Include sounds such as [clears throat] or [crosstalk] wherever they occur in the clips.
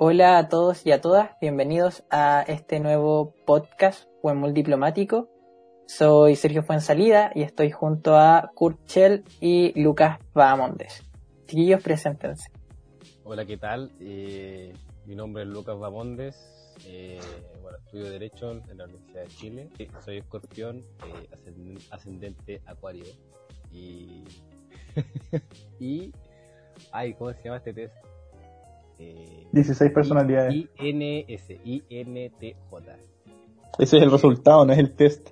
Hola a todos y a todas, bienvenidos a este nuevo podcast Huemul Diplomático. Soy Sergio Fuensalida y estoy junto a Kurt Chell y Lucas Bahamondes. Chiquillos, preséntense. Hola, ¿qué tal? Eh, mi nombre es Lucas Bahamondes. Eh, bueno, estudio Derecho en la Universidad de Chile. Soy escorpión, eh, ascendente acuario. Y... [laughs] y... Ay, ¿cómo se llama este test? 16 eh, personalidades. INS, INTJ. Ese es el resultado, no es el test.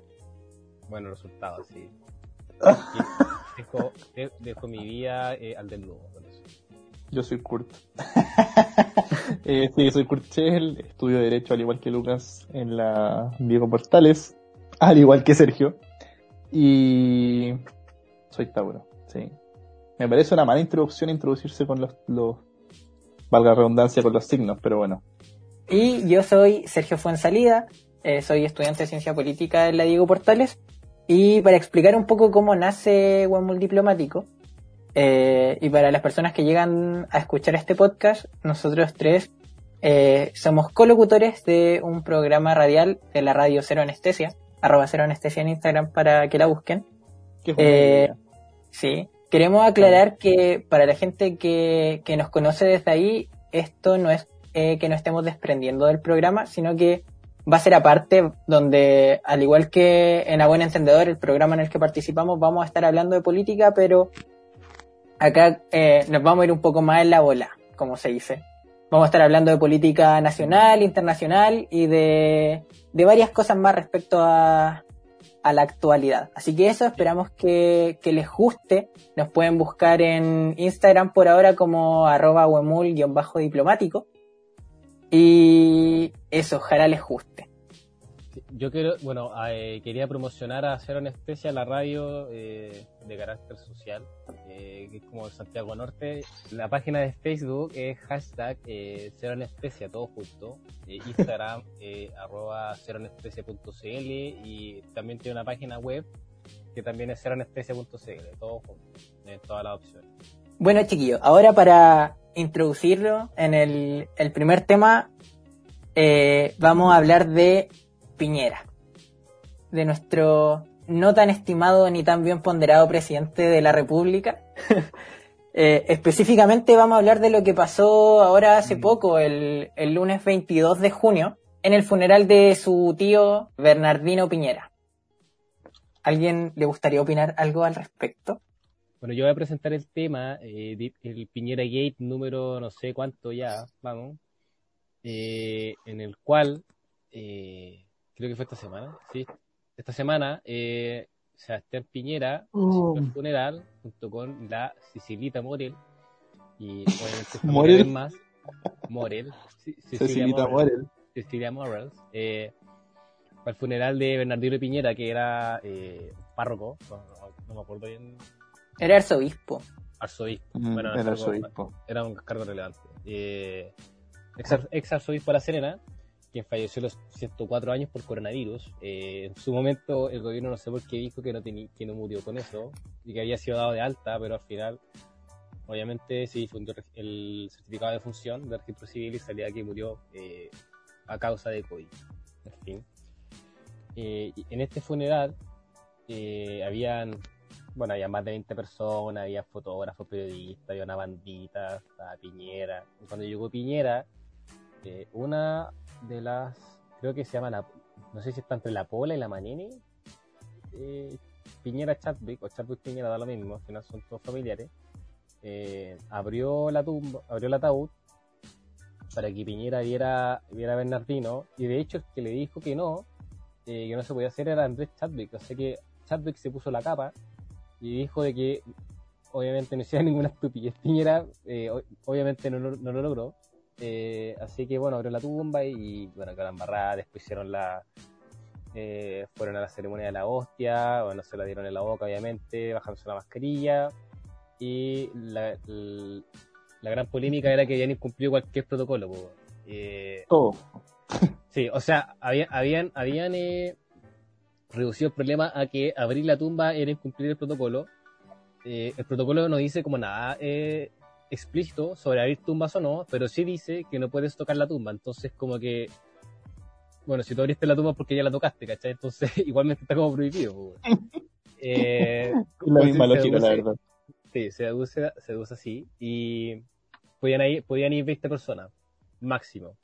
Bueno, el resultado, sí. [laughs] dejo, mi vida eh, al desnudo. Yo soy Kurt. [laughs] eh, sí, soy Kurt Chell, estudio Derecho al igual que Lucas en la Diego Portales, al igual que Sergio. Y soy Tauro, sí. Me parece una mala introducción introducirse con los, los valga la redundancia con los signos, pero bueno. Y yo soy Sergio Fuensalida, eh, soy estudiante de Ciencia Política en la Diego Portales, y para explicar un poco cómo nace One Diplomático, eh, y para las personas que llegan a escuchar este podcast, nosotros tres eh, somos colocutores de un programa radial de la radio Cero Anestesia, arroba Cero Anestesia en Instagram para que la busquen. Eh, sí, Queremos aclarar que para la gente que, que nos conoce desde ahí, esto no es eh, que no estemos desprendiendo del programa, sino que va a ser aparte donde, al igual que en A Buen Encendedor, el programa en el que participamos, vamos a estar hablando de política, pero acá eh, nos vamos a ir un poco más en la bola, como se dice. Vamos a estar hablando de política nacional, internacional y de, de varias cosas más respecto a, a la actualidad. Así que eso esperamos que, les guste. Nos pueden buscar en Instagram por ahora como arroba huemul-diplomático. Y eso, ojalá les guste. Yo quiero, bueno, eh, quería promocionar a Cero Anestesia, la radio eh, de carácter social, eh, que es como Santiago Norte. La página de Facebook es hashtag Cero Anestesia, todo junto. [laughs] Instagram, arroba ceroanestesia.cl y también tiene una página web que también es ceroanestesia.cl, todo junto, en todas las opciones. Bueno, chiquillos, ahora para introducirlo en el, el primer tema, vamos a hablar de Piñera, de nuestro no tan estimado ni tan bien ponderado presidente de la República. [laughs] Eh, específicamente vamos a hablar de lo que pasó ahora hace mm. poco, el, el lunes 22 de junio, en el funeral de su tío Bernardino Piñera. ¿Alguien le gustaría opinar algo al respecto? Bueno, yo voy a presentar el tema, eh, el Piñera Gate número no sé cuánto ya, vamos, eh, en el cual creo que fue esta semana, sí, esta semana, eh, Sebastián Piñera oh. el funeral junto con la Sicilita Morel y obviamente Morel más Morel, Sicilita [laughs] Morel, Cecilia Morel, eh, para el funeral de Bernardino Piñera que era eh, párroco, no, me acuerdo bien. Era arzobispo. Arzobispo, mm, bueno, era arzobispo. Era un cargo relevante. Eh, ex, ex arzobispo de La Serena quien falleció a los 104 años por coronavirus. Eh, en su momento el gobierno no sé por qué dijo que no, que no murió con eso y que había sido dado de alta, pero al final obviamente se difundió el certificado de función del registro civil y salía que murió eh, a causa de COVID. En fin. Eh, en este funeral habían, bueno, había más de 20 personas, había fotógrafos, periodistas, había una bandita, estaba Piñera. Y cuando llegó Piñera, una de las, creo que se llama la, no sé si está entre la Pola y la Manini, eh, Piñera Chadwick o Chadwick Piñera da lo mismo, al final son todos familiares, eh, abrió la tumba, abrió el ataúd para que Piñera viera, viera a Bernardino y de hecho el que le dijo que no, eh, que no se podía hacer era Andrés Chadwick, o sea que Chadwick se puso la capa y dijo de que obviamente no hiciera [laughs] ninguna estupidez. Piñera obviamente no, no, lo logró, eh, así que bueno, abrió la tumba y, bueno, que la embarrada, después hicieron la. Eh, fueron a la ceremonia de la hostia, bueno, se la dieron en la boca, obviamente, bajándose la mascarilla. Y la, la, gran polémica era que habían incumplido cualquier protocolo. Eh, Todo. Sí, o sea, habían, habían, habían reducido el problema a que abrir la tumba era incumplir el protocolo. el protocolo no dice como nada explícito sobre abrir tumbas o no, pero sí dice que no puedes tocar la tumba. Entonces, como que. Bueno, si tú abriste la tumba porque ya la tocaste, ¿cachai? Entonces, [laughs] igualmente está como prohibido. Eh, [laughs] La misma lógica, la verdad. Sí, se deduce, se deduce así. Y podían ir, podían ir 20 personas, máximo.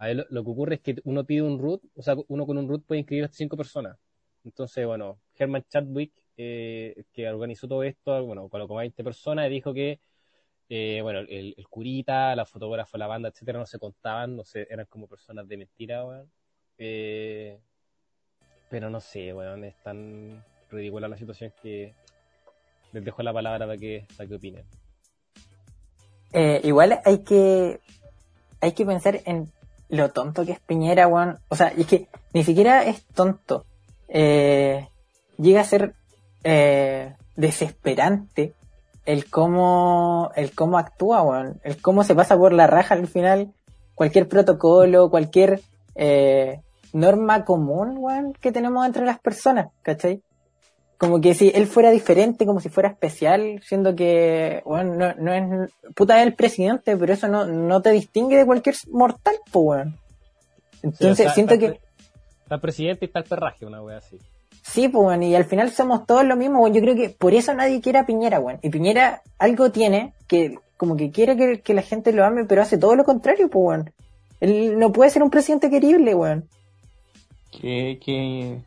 Lo, lo que ocurre es que uno pide un root, o sea, uno con un root puede inscribir hasta 5 personas. Entonces, bueno, Herman Chadwick, eh, que organizó todo esto, bueno, colocó 20 personas y dijo que, eh, bueno, el, curita, la fotógrafa, la banda, etcétera, no se contaban, no sé, eran como personas de mentira, weón. Eh, pero no sé, weón, es tan ridícula la situación que les dejo la palabra para que, para que opinen. Eh, igual hay que hay que pensar en lo tonto que es Piñera, weón. O sea, es que ni siquiera es tonto. Eh, llega a ser eh, desesperante el cómo el cómo actúa, weón. El cómo se pasa por la raja al final cualquier protocolo, cualquier eh, norma común, weón, que tenemos entre las personas, ¿cachai? Como que si él fuera diferente, como si fuera especial, siendo que, bueno, no, no es, puta es el presidente, pero eso no, no te distingue de cualquier mortal, pues, weón. Entonces, Sí, siento que, Está el presidente y está el perraje, una wea así. Sí, pues, weón, y al final somos todos lo mismo, weón. Yo creo que por eso nadie quiere a Piñera, weón. Y Piñera algo tiene que, como que quiere que, que la gente lo ame, pero hace todo lo contrario, pues, weón. Él no puede ser un presidente querible, weón. Qué, qué,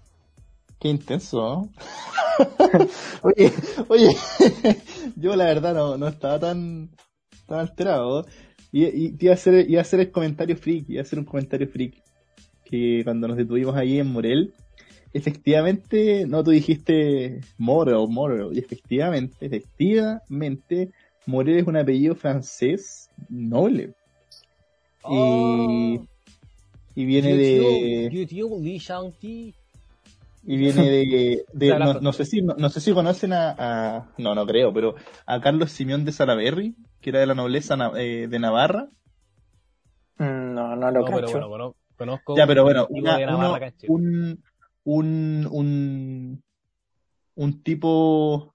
qué intenso, ¿no? [laughs] oye, oye, [laughs] yo la verdad no, no estaba tan, tan alterado. Y, y te iba a hacer, iba a hacer el comentario freak, iba a hacer un comentario freak. Que cuando nos detuvimos ahí en Morel, efectivamente, no, tú dijiste Morel, Morel, y efectivamente, efectivamente, Morel es un apellido francés noble. Y, y viene de, y viene de, [laughs] no, no sé si no, no sé si conocen a, a- no no creo pero a Carlos Simeón de Salaberry que era de la nobleza na- eh, de Navarra. Mm, No, no lo No, pero cacho. bueno, cono- conozco ya pero bueno una- uno- un, un un un tipo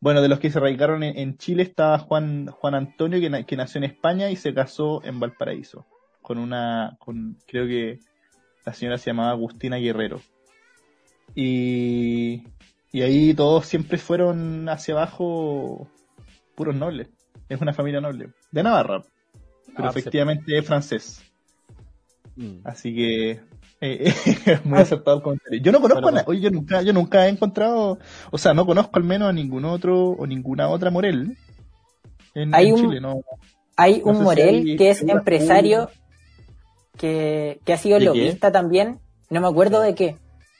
bueno de los que se radicaron en, en Chile estaba Juan Juan Antonio que, na- que nació en España y se casó en Valparaíso con una con creo que la señora se llamaba Agustina Guerrero y y ahí todos siempre fueron hacia abajo puros nobles es una familia noble de Navarra pero Ah, sí. efectivamente es francés Mm. Así que eh, [laughs] muy acertado el comentario. Yo no conozco Bueno, a na- oye, yo nunca, yo nunca he encontrado, o sea, no conozco al menos a ningún otro o ninguna otra Morel en, Hay en un- Chile, no. Hay No un si Morel hay que es empresario, pública. que, que ha sido lobista también, no me acuerdo de qué,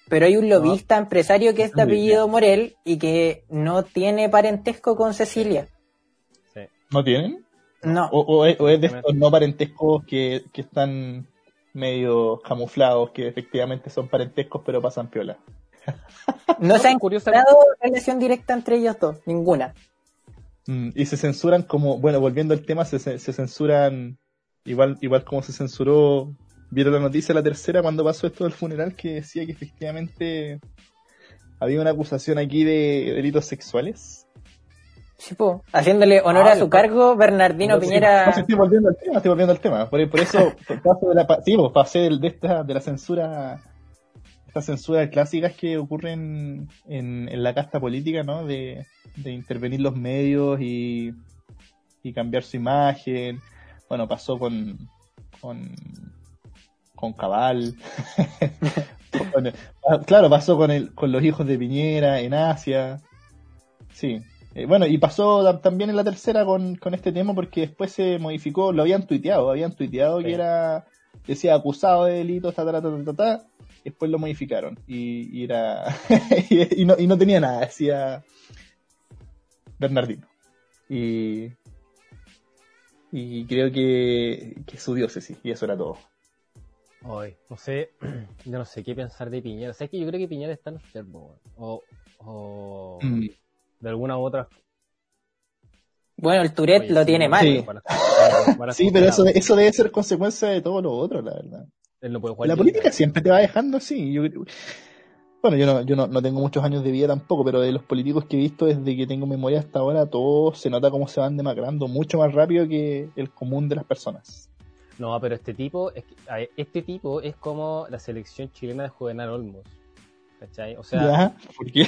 pero hay un lobista empresario que es de bien. apellido Morel y que no tiene parentesco con Cecilia. Sí. ¿No tienen? No, O, o es, o es de estos no parentescos que, que están medio camuflados, que efectivamente son parentescos pero pasan piola. [laughs] no se ha encontrado relación directa entre ellos dos, ninguna. Mm, y se censuran como, bueno, volviendo al tema, se, se se censuran igual, igual como se censuró, vieron la noticia la tercera cuando pasó esto del funeral que decía que efectivamente había una acusación aquí de delitos sexuales. Sí, po. Haciéndole honor Ah, a su está- cargo, Bernardino No, Piñera. no, estoy volviendo al tema, estoy volviendo al tema. Por, por eso [laughs] paso de la, sí, pues, pasé de, esta, de la censura, estas censuras clásicas que ocurren en, en la casta política, ¿no? De, de intervenir los medios y, y cambiar su imagen. Bueno, pasó con, con, con Cabal. [laughs] Ah, claro, pasó con, el, con los hijos de Piñera en Asia. Sí. Eh, bueno, y pasó tam- también en la tercera con, con este tema porque después se modificó, lo habían tuiteado, habían tuiteado Sí. que era, decía acusado de delitos, ta, ta, ta, ta, ta, después lo modificaron y, y era, [laughs] y, no, y no tenía nada, decía Bernardino. Y, y creo que, que su diócesis, y eso era todo. Ay, no sé, [clears throat] yo no sé qué pensar de Piñera. O sea, es que yo creo que Piñera está enfermo, o, o Mm. De alguna u otra. Bueno, el Tourette Oye, lo sí, tiene mal. Sí. Sí, pero eso, eso debe ser consecuencia de todo lo otro, la verdad. Él no puede jugar La política siempre te va dejando así. Yo, bueno, yo no, yo no, no tengo muchos años de vida tampoco, pero de los políticos que he visto desde que tengo memoria hasta ahora, todo se nota cómo se van demacrando mucho más rápido que el común de las personas. No, pero este tipo, es este tipo es como la selección chilena de Juvenal Olmos. ¿Cachai? O sea, ¿Ya? ¿Por qué?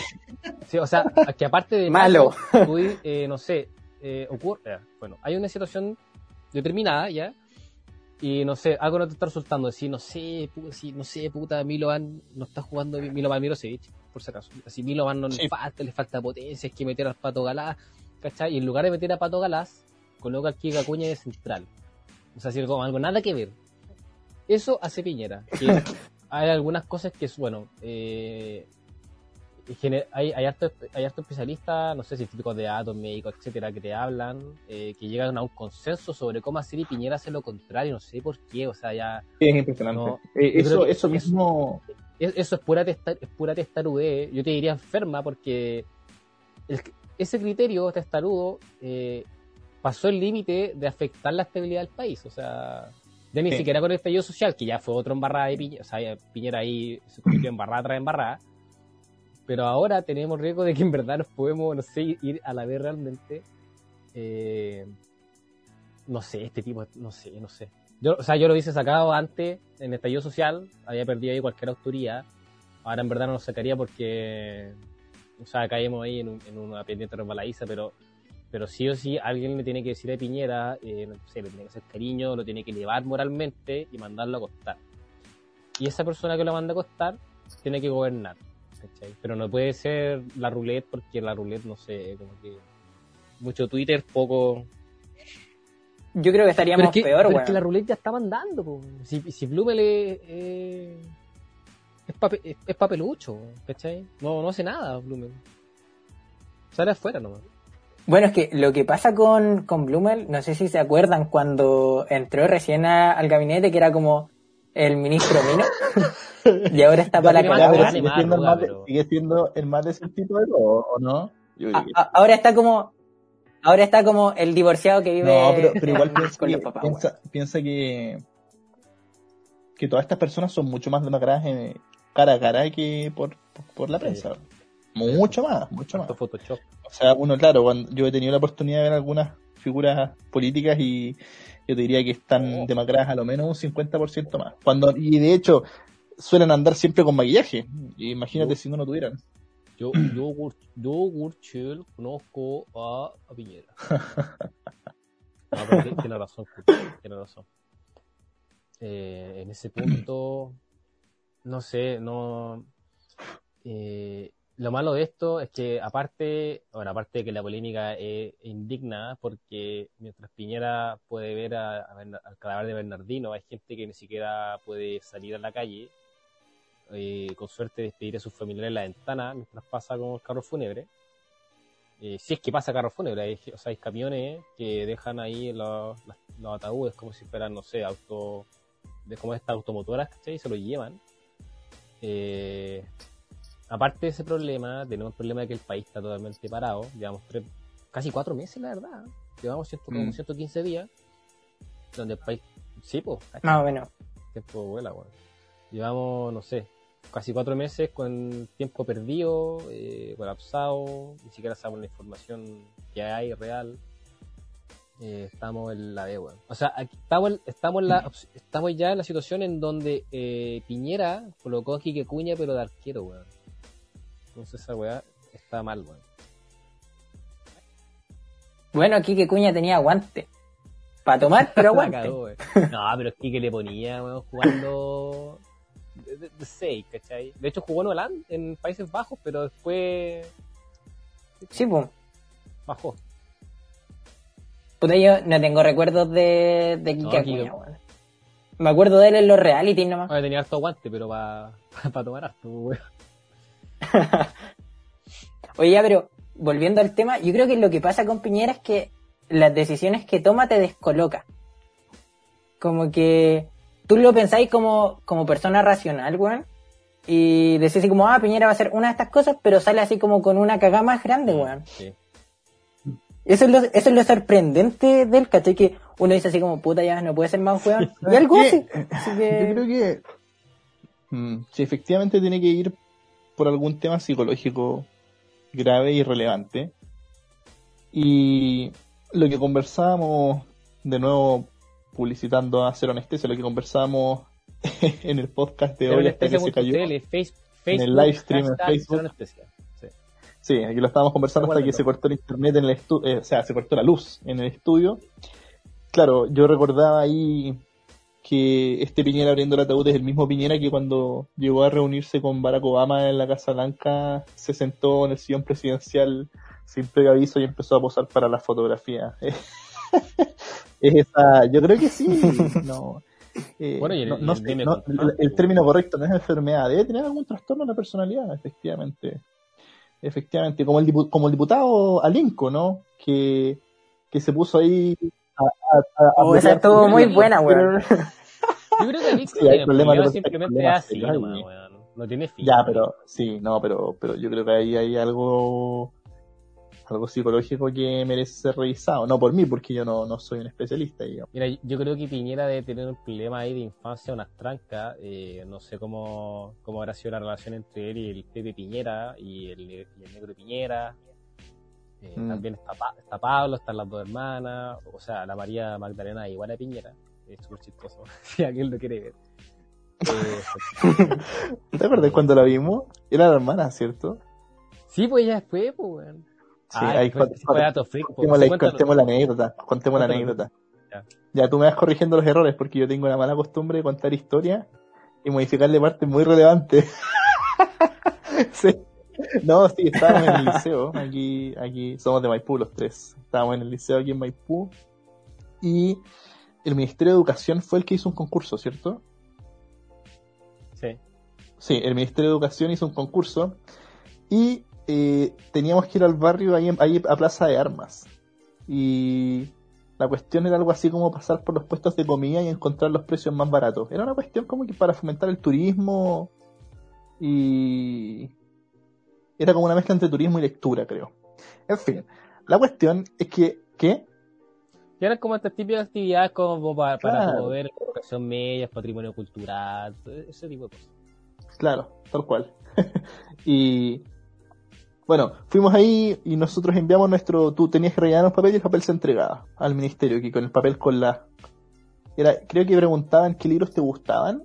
sí, o sea, que aparte de Malo. tú, eh, no sé, eh, ocurre, bueno, hay una situación determinada ya, y no sé, algo no te está resultando, decir, no sé, sí, no sé, puta, Milovan no está jugando Milovan Mirosevic, por si acaso, así Milovan no Sí. le falta, le falta potencia, es que meter al Pato Galás, ¿cachai? Y en lugar de meter a Pato Galás, coloca al Kika Cuña de central. O sea, así como algo nada que ver. Eso hace Piñera. Que [laughs] hay algunas cosas que es, bueno, eh, hay, hay, harto, hay harto especialistas, no sé si típicos de datos, médicos, etcétera, que te hablan, eh, que llegan a un consenso sobre cómo hacer y Piñera hace lo contrario, no sé por qué, o sea, ya Es impresionante. No, Eh, eso, eso mismo, es- eso es pura, testa, es pura testarudez, yo te diría enferma porque el- ese criterio testarudo eh, pasó el límite de afectar la estabilidad del país, o sea, ya ni Sí. siquiera con el estallido social, que ya fue otro embarrada de Piñera, o sea, Piñera ahí se convirtió embarrada tras embarrada, pero ahora tenemos riesgo de que en verdad nos podemos, no sé, ir a la vez realmente. Eh, no sé, este tipo, no sé, no sé. Yo, o sea, yo lo hubiese sacado antes en estallido social, había perdido ahí cualquier autoría. Ahora en verdad no lo sacaría porque, o sea, caemos ahí en, un- en una pendiente resbaladiza, pero, pero sí o sí alguien le tiene que decir a Piñera, eh, no sé, le tiene que hacer cariño, lo tiene que elevar moralmente y mandarlo a acostar. Y esa persona que lo manda a acostar tiene que gobernar, ¿cachai? Pero no puede ser la roulette porque la roulette, no sé, como que mucho Twitter, poco, Yo creo que estaríamos pero que, peor, weón. es que la ruleta ya está mandando, po. Si, si Blumel es, eh, es, pape- es, es papelucho, ¿cachai? No, no hace nada, Blumel. Sale afuera nomás. Bueno, es que lo que pasa con, con Blumel, no sé si se acuerdan cuando entró recién a- al gabinete, que era como el ministro Mino, y ahora está [laughs] para la sigue, siendo el más sigue siendo el más desertito de todos, ¿o no? Yo diría A- que a- ahora está como, ahora está como el divorciado que vive No, pero, pero igual [laughs] piensa, con que, los papás. piensa, piensa que, que todas estas personas son mucho más demacradas en cara a cara que por, por la Sí. Mucho más, mucho más. Photoshop. O sea, uno, claro, cuando yo he tenido la oportunidad de ver algunas figuras políticas y yo te diría que están Oh. demacradas a lo menos un 50% más. Cuando, y de hecho, suelen andar siempre con maquillaje. Imagínate si no lo tuvieran. Yo, [clears throat] yo, yo, Gurchel, conozco a, a Piñera. [laughs] Pero ti- tiene razón, tiene razón. Eh, en ese punto, no sé, no. eh, lo malo de esto es que, aparte, bueno, aparte de que la polémica es indigna, porque mientras Piñera puede ver a- al cadáver de Bernardino, hay gente que ni siquiera puede salir a la calle eh, con suerte despedir a sus familiares en la ventana mientras pasa con el carro fúnebre. Eh, si es que pasa carro fúnebre, hay, o sea, hay camiones que dejan ahí los ataúdes como si fueran, no sé, auto, de como estas automotoras, ¿cachai? Y se los llevan. Eh, aparte de ese problema, tenemos el problema de que el país está totalmente parado. Llevamos tres, casi cuatro meses, la verdad. Llevamos ciento, como Mm. 115 días. Donde el país. Sí, pues. Más o menos. Tiempo vuela, weón. Llevamos, no sé, casi cuatro meses con tiempo perdido, eh, colapsado, ni siquiera sabemos la información que hay real. Eh, estamos en la B, weón. O sea, aquí estamos, en- estamos, en la, estamos ya en la situación en donde eh, Piñera colocó a Quique Cuña, pero de arquero, weón. Entonces esa weá está mal, weón. Bueno, que Cuña tenía guante. Para tomar, pero [laughs] cagó, weón. No, pero es que le ponía, weón, jugando de, de- de seis, ¿cachai? De hecho jugó en Holanda, en Países Bajos, pero después Sí, pues. bajó. Puta, yo no tengo recuerdos de, de Kike No, Acuña, Kike- weón. Me acuerdo de él en los reality nomás. Ahora tenía harto aguante, pero para [laughs] tomar harto, weón. [laughs] Oye, ya, pero volviendo al tema, yo creo que lo que pasa con Piñera es que las decisiones que toma te descoloca. Como que tú lo pensáis como, como persona racional, weón. Y decís así como, ah, Piñera va a hacer una de estas cosas, pero sale así como con una cagada más grande, weón. Sí. Eso es lo, eso es lo sorprendente del ¿cachai? Que uno dice así como, puta, ya no puede ser más weón. [laughs] Y algo así. Así que... Yo creo que mm, si efectivamente tiene que ir por algún tema psicológico grave y relevante. Y lo que conversábamos, de nuevo publicitando a Cero Anestesia, lo que conversábamos [laughs] en el podcast de hoy hasta que se cayó. en el live stream en Facebook. Sí. aquí lo estábamos conversando hasta que se cortó el internet en el estudio, eh, o sea, se cortó la luz en el estudio. Claro, yo recordaba ahí que este Piñera abriendo el ataúd es el mismo Piñera que cuando llegó a reunirse con Barack Obama en la Casa Blanca se sentó en el sillón presidencial sin preaviso y empezó a posar para la fotografía. [laughs] es esa, yo creo que sí, [laughs] no. Eh, bueno, y el, el, término correcto no es enfermedad, debe tener algún trastorno de la personalidad, efectivamente. Efectivamente, como el, como el diputado Alinco, ¿no? Que, que se puso ahí a, a, a oh, esa estuvo muy buena, weón. Yo creo que Alinco sí, el problema simplemente así, no tiene fin. Ya, pero, sí, no, pero, pero yo creo que ahí hay algo algo psicológico que merece ser revisado. No por mí, porque yo no, no soy un especialista. Mira, yo creo que Piñera debe tener un problema ahí de infancia, unas trancas. Eh, no sé cómo, cómo habrá sido la relación entre él y el Pepe Piñera y el, negro Piñera. Eh, mm. También está, está Pablo, están las dos hermanas. O sea, la María Magdalena igual a Piñera. Es súper chistoso, [laughs] si alguien lo quiere ver. Eh, [laughs] ¿Te acuerdas cuando la vimos? Era la hermana, ¿cierto? Sí, pues ya fue, pues, bueno. Sí, ahí contemos, la, anécdota. Contemos la anécdota. Ya. tú me vas corrigiendo los errores porque yo tengo una mala costumbre de contar historias y modificarle partes muy relevantes. [laughs] sí. No, sí, estábamos en el liceo. Aquí, aquí somos de Maipú los tres. Estábamos en el liceo aquí en Maipú. Y el Ministerio de Educación fue el que hizo un concurso, ¿cierto? Sí. Sí, el Ministerio de Educación hizo un concurso. Y eh, teníamos que ir al barrio ahí, a Plaza de Armas. Y la cuestión era algo así como pasar por los puestos de comida y encontrar los precios más baratos. Era una cuestión como que para fomentar el turismo y era como una mezcla entre turismo y lectura, creo. En fin, la cuestión es que, ¿qué? Que eran como estas típicas actividades como para, para promover educación media, patrimonio cultural, ese tipo de cosas. Claro, tal cual. [laughs] y bueno, fuimos ahí y nosotros enviamos nuestro, tú tenías que rellenar un papel y el papel se entregaba al ministerio, que con el papel con la... Era, creo que preguntaban qué libros te gustaban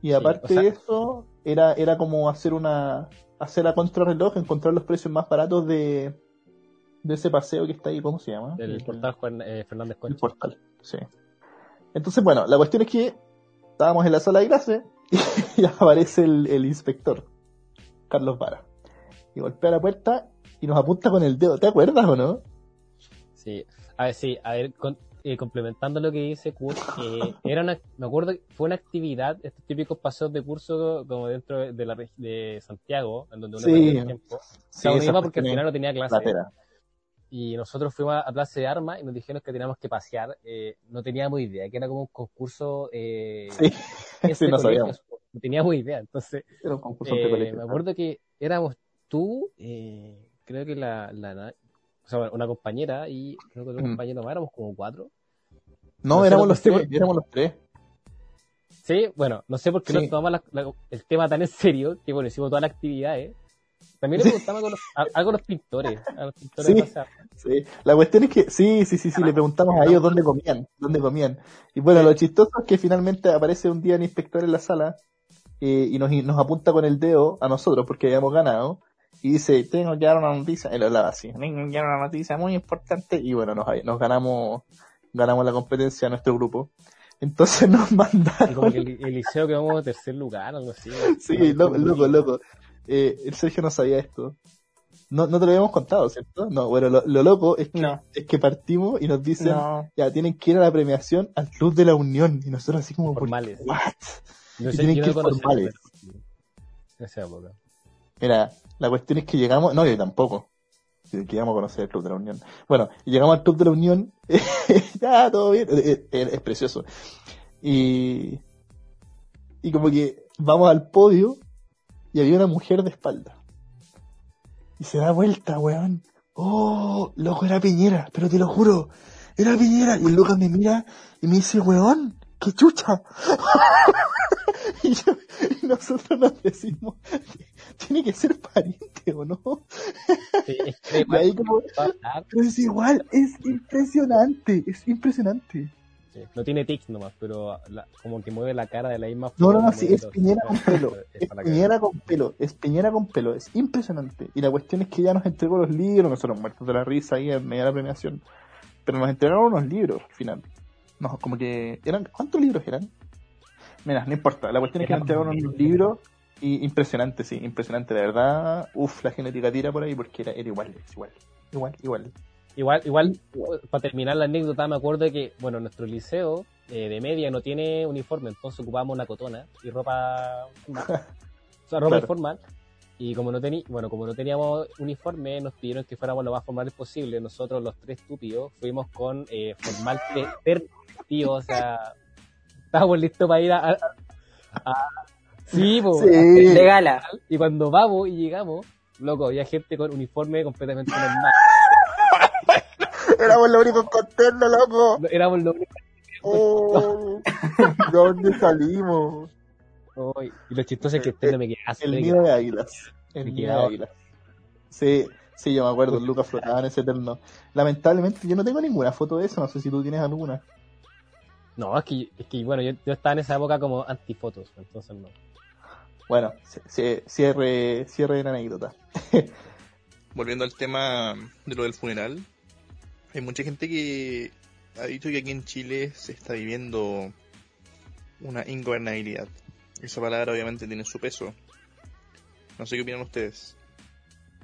y aparte de eso era, era como hacer una, hacer a contrarreloj, encontrar los precios más baratos de, de ese paseo que está ahí, ¿cómo se llama? El, portal Juan eh, Fernández Concha. El portal, sí. Entonces, bueno, la cuestión es que estábamos en la sala de clase [laughs] y, aparece el, el inspector, Carlos Vara y golpea la puerta y nos apunta con el dedo. ¿Te acuerdas o no? Sí, a ver, sí, a ver, eh, complementando lo que dice Kurt, eh, [laughs] era una, me acuerdo que fue una actividad, estos típicos paseos de curso como dentro de la de Santiago, en donde uno sí, el tiempo. Sí, iba porque al final no tenía clase. Y nosotros fuimos a, Plaza de Armas y nos dijeron que teníamos que pasear. Eh, no teníamos idea, que era como un concurso. Eh, sí, [laughs] sí no sabíamos. No teníamos idea. Entonces, era un concurso eh, me acuerdo que éramos tú, eh, creo que la, la, o sea, una compañera y creo que otro compañero más, éramos como cuatro. No, éramos los tres, éramos los tres. Sí, bueno, no sé por qué nos tomamos el tema tan en serio, que bueno, hicimos toda la actividad, ¿eh? También le preguntamos algo a los pintores, a los pintores sí, sí, la cuestión es que, sí, sí, sí, sí, le preguntamos a ellos dónde comían, dónde comían. Y bueno, lo chistoso es que finalmente aparece un día el inspector en la sala eh, y nos, nos apunta con el dedo a nosotros porque habíamos ganado y dice, tengo que dar una noticia, él hablaba así, tengo que dar una noticia muy importante y bueno, nos, nos ganamos ganamos la competencia a nuestro grupo. Entonces [laughs] nos mandaron... como que el, liceo quedamos en tercer lugar, algo así. sí, loco, loco, loco. Eh, el Sergio no sabía esto. No, no te lo habíamos contado, ¿cierto? No, bueno, lo, loco es que, es que partimos y nos dicen, ya, tienen que ir a la premiación al Club de la Unión. Y nosotros así como, formales. ¿what? No sé, tienen que ir formales. En esa época. Mira, la cuestión es que llegamos, no, yo tampoco. Que llegamos a conocer el Club de la Unión. Bueno, llegamos al Club de la Unión, [laughs] ya, todo bien, es, es, precioso. Y, y como que vamos al podio y había una mujer de espalda. Y se da vuelta, weón. Oh, loco, era Piñera, pero te lo juro, era Piñera. Y el Lucas me mira y me dice, weón, qué chucha. [laughs] Y, yo- y nosotros nos decimos, tiene que ser pariente o no. Sí, es que [laughs] Y ahí como, va a hablar, pero es igual, es impresionante, es impresionante. Sí. No tiene tics nomás, pero la- como que mueve la cara de la misma No, no, forma, no, sí, es Piñera con pelo. Es Piñera con pelo, es Piñera con pelo, es impresionante. Y la cuestión es que ya nos entregó los libros, nosotros muertos de la risa ahí en medio de la premiación. Pero nos entregaron unos libros al final. No, como que eran, ¿cuántos libros eran? Mira, no importa, la cuestión es que nos entregaron unos libros y impresionante, sí, impresionante, de verdad. Uf, la genética tira por ahí porque era, era igual, es igual, igual, igual. Igual, igual, para terminar la anécdota, me acuerdo que, bueno, nuestro liceo eh, de media no tiene uniforme, entonces ocupábamos una cotona y ropa, [laughs] o sea, ropa Claro. informal. Y como no tení, bueno, como no teníamos uniforme, nos pidieron que fuéramos lo más formales posible. Nosotros, los tres estúpidos, fuimos con eh, formal ter- tío, o sea, estábamos listos para ir a, a- a- sí, po, Sí. De gala. y cuando vamos y llegamos, loco, había gente con uniforme completamente normal. Éramos los únicos contentos, loco. Éramos los únicos Oh, ¿De dónde salimos? Y lo chistoso es que usted no me queda El nido de águilas. El Me nido de águilas. Sí, sí, yo me acuerdo, Lucas flotaba en ese eterno. Lamentablemente yo no tengo ninguna foto de eso, no sé si tú tienes alguna. No, es que, es que bueno, yo, yo estaba en esa época como antifotos, entonces no. Bueno, cierre, cierre de la anécdota. [laughs] Volviendo al tema de lo del funeral, hay mucha gente que ha dicho que aquí en Chile se está viviendo una ingobernabilidad. Esa palabra obviamente tiene su peso. No sé qué opinan ustedes.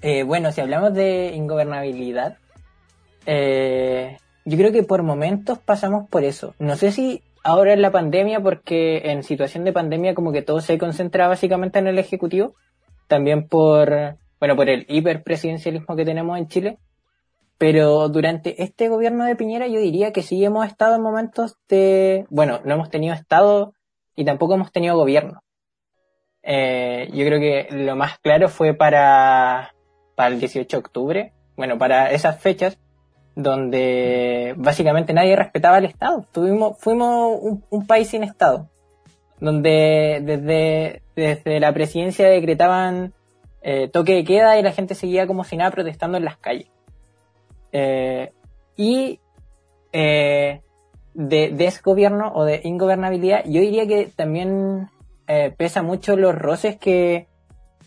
Eh, bueno, si hablamos de ingobernabilidad, eh, yo creo que por momentos pasamos por eso. No sé si ahora en la pandemia, porque en situación de pandemia como que todo se concentra básicamente en el Ejecutivo, también por, bueno, por el hiperpresidencialismo que tenemos en Chile, pero durante este gobierno de Piñera yo diría que sí hemos estado en momentos de, bueno, no hemos tenido Estado y tampoco hemos tenido gobierno. Eh, yo creo que lo más claro fue para, para el 18 de octubre, bueno, para esas fechas, donde básicamente nadie respetaba al Estado. Tuvimos, fuimos un, un país sin Estado, donde desde, desde la presidencia decretaban eh, toque de queda y la gente seguía como si nada protestando en las calles. Eh, y eh, de desgobierno o de ingobernabilidad, yo diría que también eh, pesa mucho los roces que,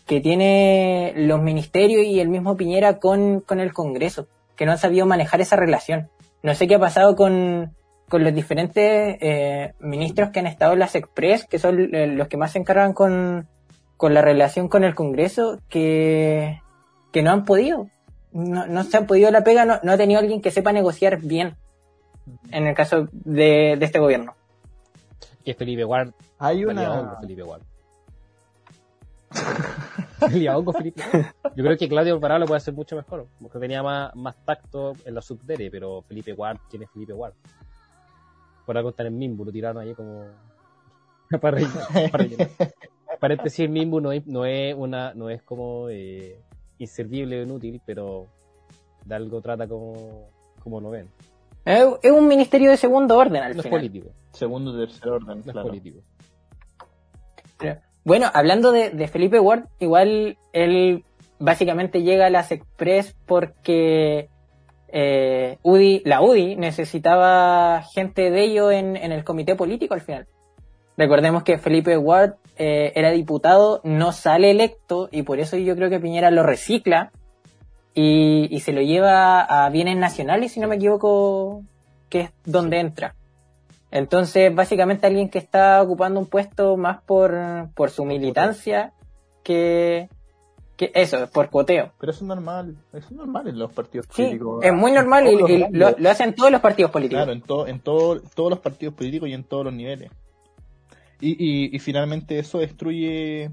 que tiene los ministerios y el mismo Piñera con, con el Congreso, que no han sabido manejar esa relación. No sé qué ha pasado con, con los diferentes eh, ministros que han estado en las Express, que son eh, los que más se encargan con, con la relación con el Congreso, que, que no han podido. No, no se han podido la pega, no, no ha tenido alguien que sepa negociar bien en el caso de, de este gobierno. Que Felipe Ward, Hay una... hongo Felipe Ward. [laughs] Felipe Ward. Yo creo que Claudio Alvarado lo puede hacer mucho mejor, porque tenía más, más tacto en la subdere, pero Felipe Ward, ¿quién es Felipe Ward? Por algo está en el Mimbu, lo tiraron ahí como [laughs] para rellenar. Para rellenar. Mimbu no es, no es una, no es como eh, inservible o inútil, pero de algo trata como, como lo ven. Es, un ministerio de segundo orden al No es final. político, Segundo y tercer orden, no es político. Pero, Bueno, hablando de, de Felipe Ward, igual él básicamente llega a las Express porque eh, UDI, la UDI necesitaba gente de ello en, en el comité político al final. Recordemos que Felipe Ward eh, era diputado, no sale electo y por eso yo creo que Piñera lo recicla y, y se lo lleva a bienes nacionales, si no me equivoco, que es donde entra. Entonces, básicamente alguien que está ocupando un puesto más por, por su militancia que, que eso, por cuoteo. Pero eso es normal, eso es normal en los partidos Sí, políticos. es muy normal y, lo, lo hacen todos los partidos políticos. Claro, en, todo, en todo, todos los partidos políticos y en todos los niveles. Y, y, y finalmente eso destruye,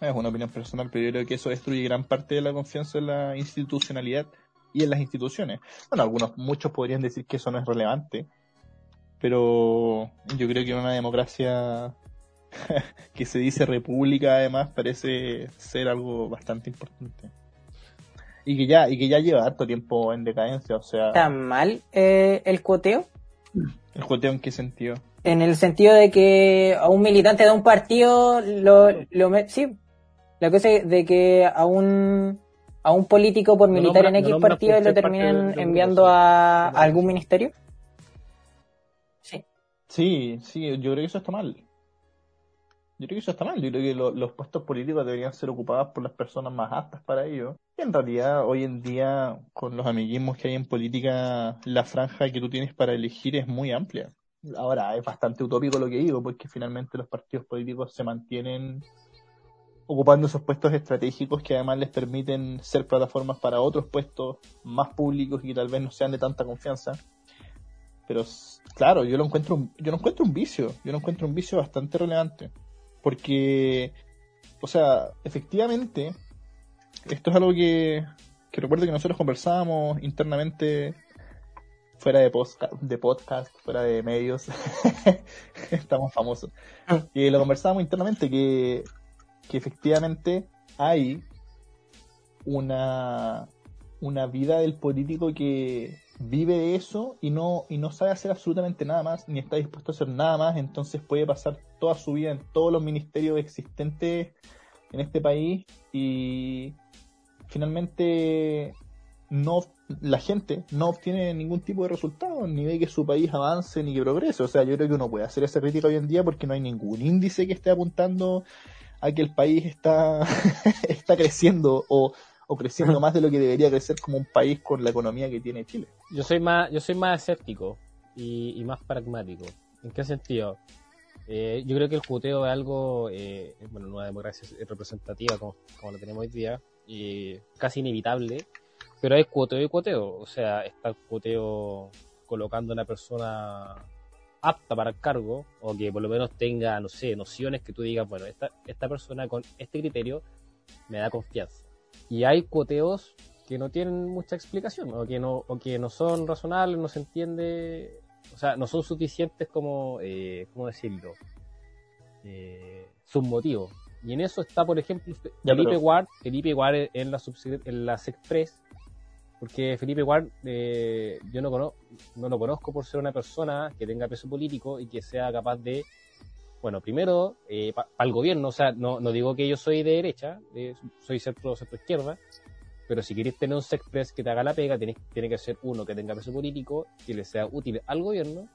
es una opinión personal, pero yo creo que eso destruye gran parte de la confianza en la institucionalidad y en las instituciones. Bueno, algunos, muchos podrían decir que eso no es relevante, pero yo creo que en una democracia [laughs] que se dice república además parece ser algo bastante importante. Y que ya, y que ya lleva harto tiempo en decadencia, o sea... ¿Está mal eh, el cuoteo? ¿El joteo en qué sentido? En el sentido de que a un militante de un partido lo, lo sí, la cosa es de que a un a un político por militar nombra- en X partido lo terminan enviando a, algún ministerio. Sí. Sí, sí, yo creo que eso está mal. Yo creo que eso está mal. Yo creo que lo- los puestos políticos deberían ser ocupados por las personas más aptas para ello. Y en realidad, hoy en día, con los amiguismos que hay en política, la franja que tú tienes para elegir es muy amplia. Ahora, es bastante utópico lo que digo, porque finalmente los partidos políticos se mantienen ocupando esos puestos estratégicos que además les permiten ser plataformas para otros puestos más públicos y que tal vez no sean de tanta confianza. Pero claro, yo lo encuentro, un- yo lo encuentro un vicio, yo lo encuentro un vicio bastante relevante. Porque, o sea, efectivamente, esto es algo que, que recuerdo que nosotros conversábamos internamente fuera de podcast, de podcast fuera de medios. [laughs] Estamos famosos. Y lo conversábamos internamente que, que efectivamente hay una, una vida del político que vive de eso y no, y no sabe hacer absolutamente nada más, ni está dispuesto a hacer nada más, entonces puede pasar toda su vida en todos los ministerios existentes en este país y finalmente no la gente no obtiene ningún tipo de resultado, ni ve que su país avance ni que progrese. O sea, yo creo que uno puede hacer esa crítica hoy en día porque no hay ningún índice que esté apuntando a que el país está, [laughs] está creciendo o, o creciendo más de lo que debería crecer como un país con la economía que tiene Chile. Yo soy más, yo soy más escéptico y, y más pragmático. ¿En qué sentido? Eh, yo creo que el juteo es algo, eh, bueno, en una democracia representativa como, como la tenemos hoy día, y casi inevitable, pero hay cuoteo y cuoteo. O sea, está el cuoteo colocando a una persona apta para el cargo, o que por lo menos tenga, no sé, nociones que tú digas, bueno, esta, esta persona con este criterio me da confianza. Y hay cuoteos que no tienen mucha explicación, o que no, o que no son razonables, no se entiende, o sea, no son suficientes como, eh, ¿cómo decirlo? Eh, sus motivos. Y en eso está, por ejemplo, Fe- Ya, Felipe pero- Ward, Felipe Ward en la, en la Sexpress, porque Felipe Ward eh, yo no, cono- no lo conozco por ser una persona que tenga peso político y que sea capaz de, bueno, primero, para el gobierno, o sea, no, no digo que yo soy de derecha, eh, soy centro, centro izquierda, pero si queréis tener un Sexpress que te haga la pega, tenés, tiene que ser uno que tenga peso político, que le sea útil al gobierno,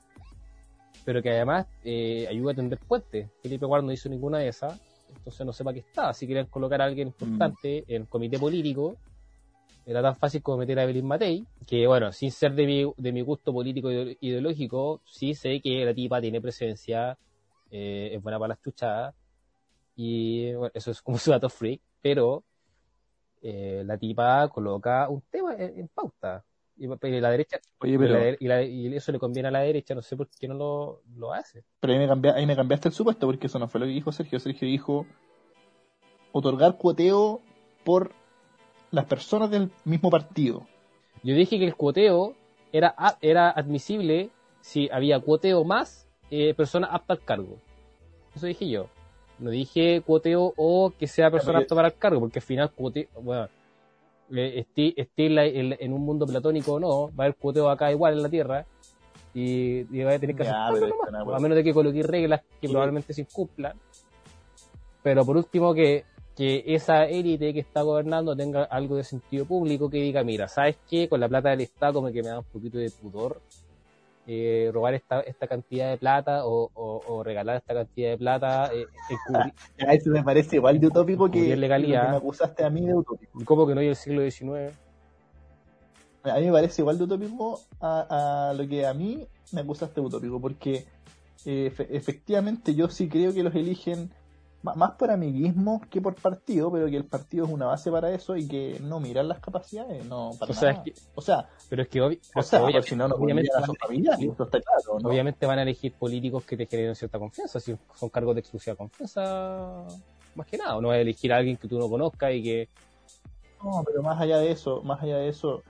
pero que además eh, ayude a tender puentes. Felipe Ward no hizo ninguna de esas, entonces no sé para qué está. Si querían colocar a alguien importante en el comité político, era tan fácil como meter a Evelyn Matei, que bueno, sin ser de mi, de mi gusto político ide- ideológico, sí sé que la tipa tiene presencia, eh, es buena para las chuchadas, y bueno, eso es como [laughs] su dato freak, pero eh, la tipa coloca un tema en, en pauta. Y, la derecha, Oye, y, pero, la de- y la- y eso le conviene a la derecha, no sé por qué no lo, lo hace. pero ahí, me cambia- ahí me cambiaste el supuesto porque eso no fue lo que dijo Sergio. Sergio dijo otorgar cuoteo por las personas del mismo partido. Yo dije que el cuoteo era, era admisible si había cuoteo más eh, persona apta al cargo. Eso dije yo. No dije cuoteo o que sea persona apta para el cargo, porque al final cuoteo, bueno, eh, esté, esté en, la- en- en un mundo platónico o no, va a haber cuoteo acá igual en la Tierra y, y va a tener que Ya, aceptarlo pero nomás, esto no, a menos de que coloque reglas que Sí. probablemente se incumplan. Pero por último que, que esa élite que está gobernando tenga algo de sentido público que diga, mira, ¿sabes qué? Con la plata del Estado como que me da un poquito de pudor eh, robar esta, esta cantidad de plata o, o- o regalar esta cantidad de plata. eh, [laughs] eso me parece igual de utópico que, legalidad. me acusaste a mí de utópico. ¿Cómo que no hay el siglo XIX? A mí me parece igual de utópico a, a lo que a mí me acusaste de utópico, porque eh, efe- efectivamente yo sí creo que los eligen más por amiguismo que por partido, pero que el partido es una base para eso y que no miran las capacidades, no para O sea, nada. es que- O sea, Pero es que, obvi- o sea, obvia- si no, no obviamente, a van, está claro, ¿no? obviamente van a elegir políticos que te generen cierta confianza, si son cargos de exclusiva confianza, más que nada, o no vas a elegir a alguien que tú no conozcas y que... No, pero más allá de eso, más allá de eso,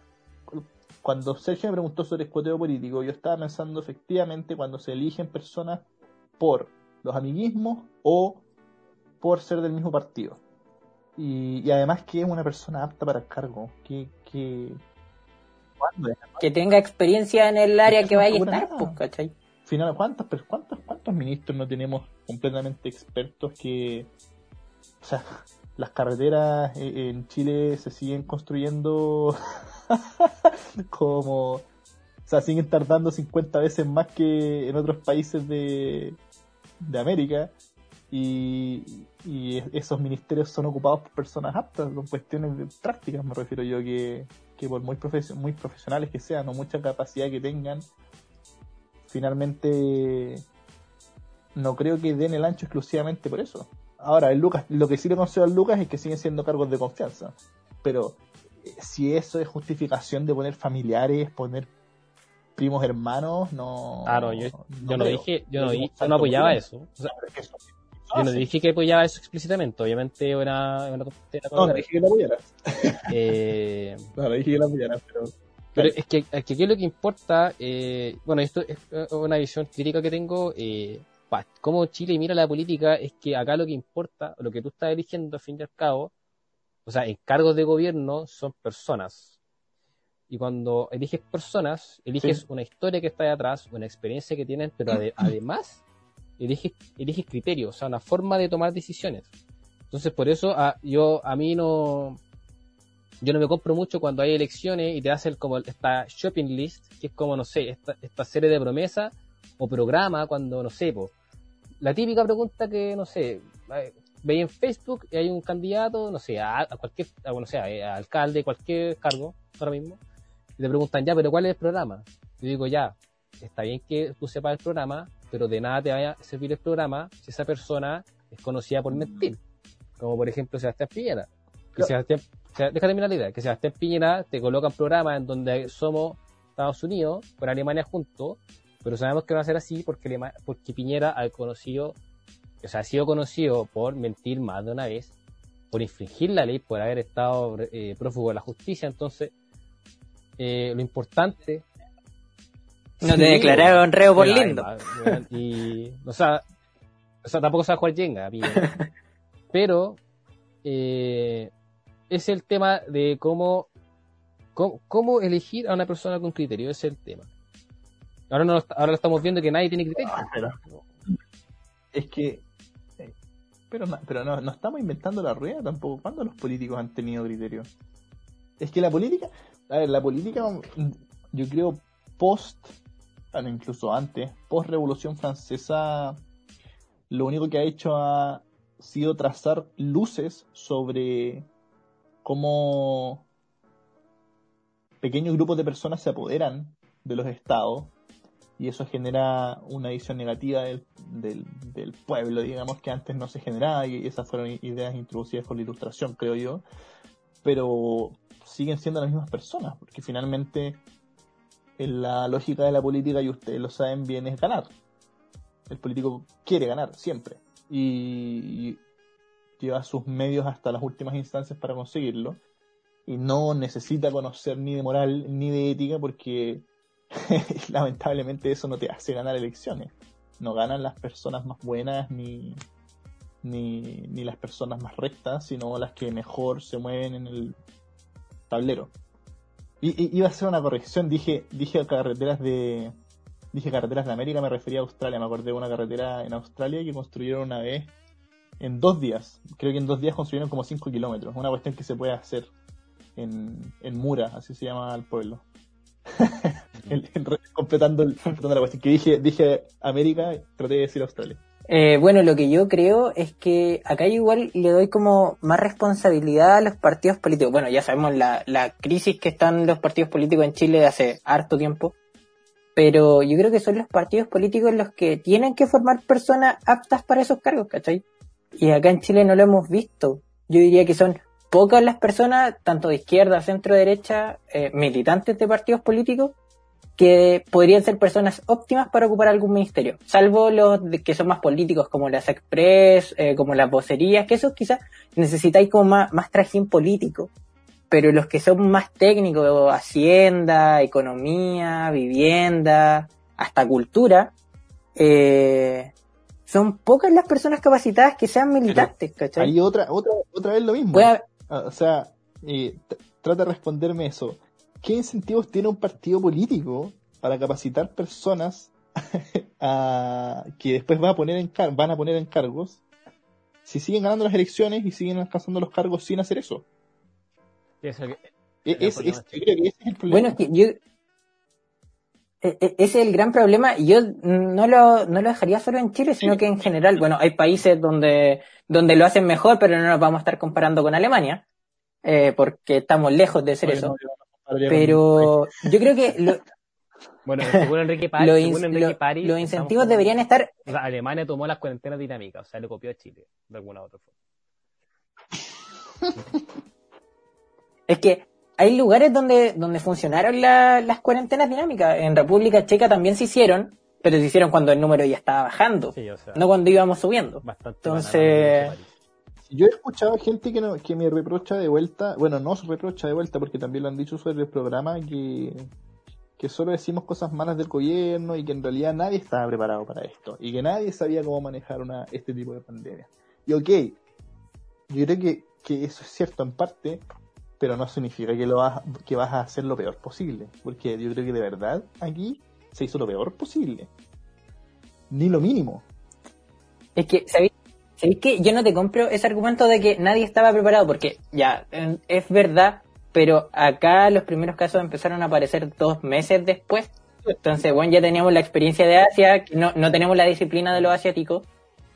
cu- cuando Sergio me preguntó sobre el cuoteo político, yo estaba pensando efectivamente cuando se eligen personas por los amiguismos o por ser del mismo partido. Y, y además que es una persona apta para el cargo. Que, que... Que tenga experiencia en el área que vaya a estar, pues, ¿cachai? Final, ¿cuántas, per- cuántas, cuántas ¿cuántos ministros no tenemos completamente expertos que, o sea, las carreteras eh, en Chile se siguen construyendo [laughs] como, o sea, siguen tardando 50 veces más que en otros países de, de América y, y esos ministerios son ocupados por personas aptas, con cuestiones de prácticas me refiero yo, que, que por muy, profesion muy profesionales que sean o mucha capacidad que tengan, finalmente no creo que den el ancho exclusivamente por eso. Ahora, el Lucas, lo que sí le concedo al Lucas es que siguen siendo cargos de confianza. Pero eh, si eso es justificación de poner familiares, poner primos hermanos, no. Claro, yo no, dije, yo no, dije, no apoyaba eso. Yo no dije que apoyaba eso explícitamente, obviamente era una [laughs] No, no dije que lo apoyara. Eh... no, dije que lo apoyara, pero. Pero es que, aquí lo que importa, eh, bueno, esto es una visión crítica que tengo, eh, cómo Chile mira la política es que acá lo que importa, lo que tú estás eligiendo al fin y al cabo, o sea, en cargos de gobierno son personas. Y cuando eliges personas, eliges una historia que está de atrás, una experiencia que tienen, pero [clears throat] además eliges, eliges criterios, o sea, una forma de tomar decisiones. Entonces, por eso a, yo a mí no yo no me compro mucho cuando hay elecciones y te hacen como esta shopping list, que es como, no sé, esta, esta serie de promesas o programa cuando, no sé, po, la típica pregunta que, no sé, veis en Facebook y hay un candidato, no sé, a, cualquier, a, no sé, a, alcalde, cualquier cargo, ahora mismo, y te preguntan, ya, pero ¿cuál es el programa? Yo digo, ya, está bien que tú sepas el programa, pero de nada te vaya a servir el programa si esa persona es conocida por mentir. Como por ejemplo Sebastián Piñera. Que Sebastián, déjate terminar la idea, que Sebastián Piñera te coloca un programa en donde somos Estados Unidos con Alemania juntos pero sabemos que va a ser así porque, porque Piñera ha conocido, o sea, ha sido conocido por mentir más de una vez, por infringir la ley, por haber estado eh, prófugo de la justicia. Entonces, eh, lo importante. No te declararon reo por lindo. Y, o sea, o sea, tampoco sabe jugar Jenga, pero eh, es el tema de cómo, cómo, cómo elegir a una persona con criterio, es el tema. Ahora, no, ahora estamos viendo que nadie tiene criterio. Ah, es que. Eh, pero, pero no, no estamos inventando la rueda tampoco. ¿Cuándo los políticos han tenido criterio? Es que la política. A ver, la política, yo creo, post. Incluso antes, post Revolución Francesa, lo único que ha hecho ha sido trazar luces sobre cómo pequeños grupos de personas se apoderan de los estados y eso genera una visión negativa del, del, pueblo, digamos, que antes no se generaba y esas fueron ideas introducidas por la ilustración, creo yo, pero siguen siendo las mismas personas, porque finalmente en la lógica de la política, y ustedes lo saben bien, es ganar. El político quiere ganar, siempre, y lleva sus medios hasta las últimas instancias para conseguirlo, y no necesita conocer ni de moral ni de ética porque [laughs] lamentablemente eso no te hace ganar elecciones. No ganan las personas más buenas ni, ni, las personas más rectas, sino las que mejor se mueven en el tablero. Y, iba a hacer una corrección, dije, dije carreteras de. Dije carreteras de América, me refería a Australia, me acordé de una carretera en Australia que construyeron una vez en dos días. Creo que en dos días construyeron como 5 kilómetros. Una cuestión que se puede hacer en, en Mura, así se llama el pueblo. [laughs] completando, el, la cuestión que dije, dije América, traté de decir Australia. Eh, bueno, lo que yo creo es que acá igual le doy como más responsabilidad a los partidos políticos. Bueno, ya sabemos la, la crisis que están los partidos políticos en Chile hace harto tiempo, pero yo creo que son los partidos políticos los que tienen que formar personas aptas para esos cargos, ¿cachai? Y acá en Chile no lo hemos visto. Yo diría que son pocas las personas, tanto de izquierda, centro, derecha, eh, militantes de partidos políticos, que podrían ser personas óptimas para ocupar algún ministerio, salvo los que son más políticos, como las express, eh, como las vocerías, que esos quizás necesitáis como más, más trajín político, pero los que son más técnicos, hacienda, economía, vivienda, hasta cultura, eh, son pocas las personas capacitadas que sean militantes, ¿cachai? Hay otra, otra, otra vez lo mismo. Ah, o sea, trata de responderme eso. ¿Qué incentivos tiene un partido político para capacitar personas [laughs] a, que después va a poner en car- van a poner en cargos si siguen ganando las elecciones y siguen alcanzando los cargos sin hacer eso. Eso que- el es- problema es- es yo creo que ese es el problema. Bueno, es que yo... e- e- Ese es el gran problema. y Yo no lo, no lo dejaría solo en Chile, sino que en general, bueno, hay países donde, donde lo hacen mejor, pero no nos vamos a estar comparando con Alemania, eh, porque estamos lejos de ser Oye, eso. no, Pero yo creo que lo- [laughs] Bueno, según Enrique lo según lo- París, los incentivos como- deberían estar Alemania tomó las cuarentenas dinámicas, o sea, le copió a Chile, de alguna u otra forma. [laughs] Es que hay lugares donde, donde funcionaron la- las cuarentenas dinámicas. En República Checa también se hicieron, pero se hicieron cuando el número ya estaba bajando, Sí, o sea, no cuando íbamos subiendo. bastante entonces-. Yo he escuchado gente que, no, que me reprocha de vuelta, bueno, no se reprocha de vuelta porque también lo han dicho sobre el programa, que, que solo decimos cosas malas del gobierno y que en realidad nadie estaba preparado para esto y que nadie sabía cómo manejar una, este tipo de pandemia. Y ok, yo creo que, que eso es cierto en parte, pero no significa que, lo vas, que vas a hacer lo peor posible, porque yo creo que de verdad aquí se hizo lo peor posible. Ni lo mínimo. Es que, ¿sabéis, ¿sabéis que yo no te compro ese argumento de que nadie estaba preparado? Porque ya, es verdad, pero acá los primeros casos empezaron a aparecer dos meses después. Entonces, bueno, ya teníamos la experiencia de Asia, que no, no tenemos la disciplina de los asiáticos.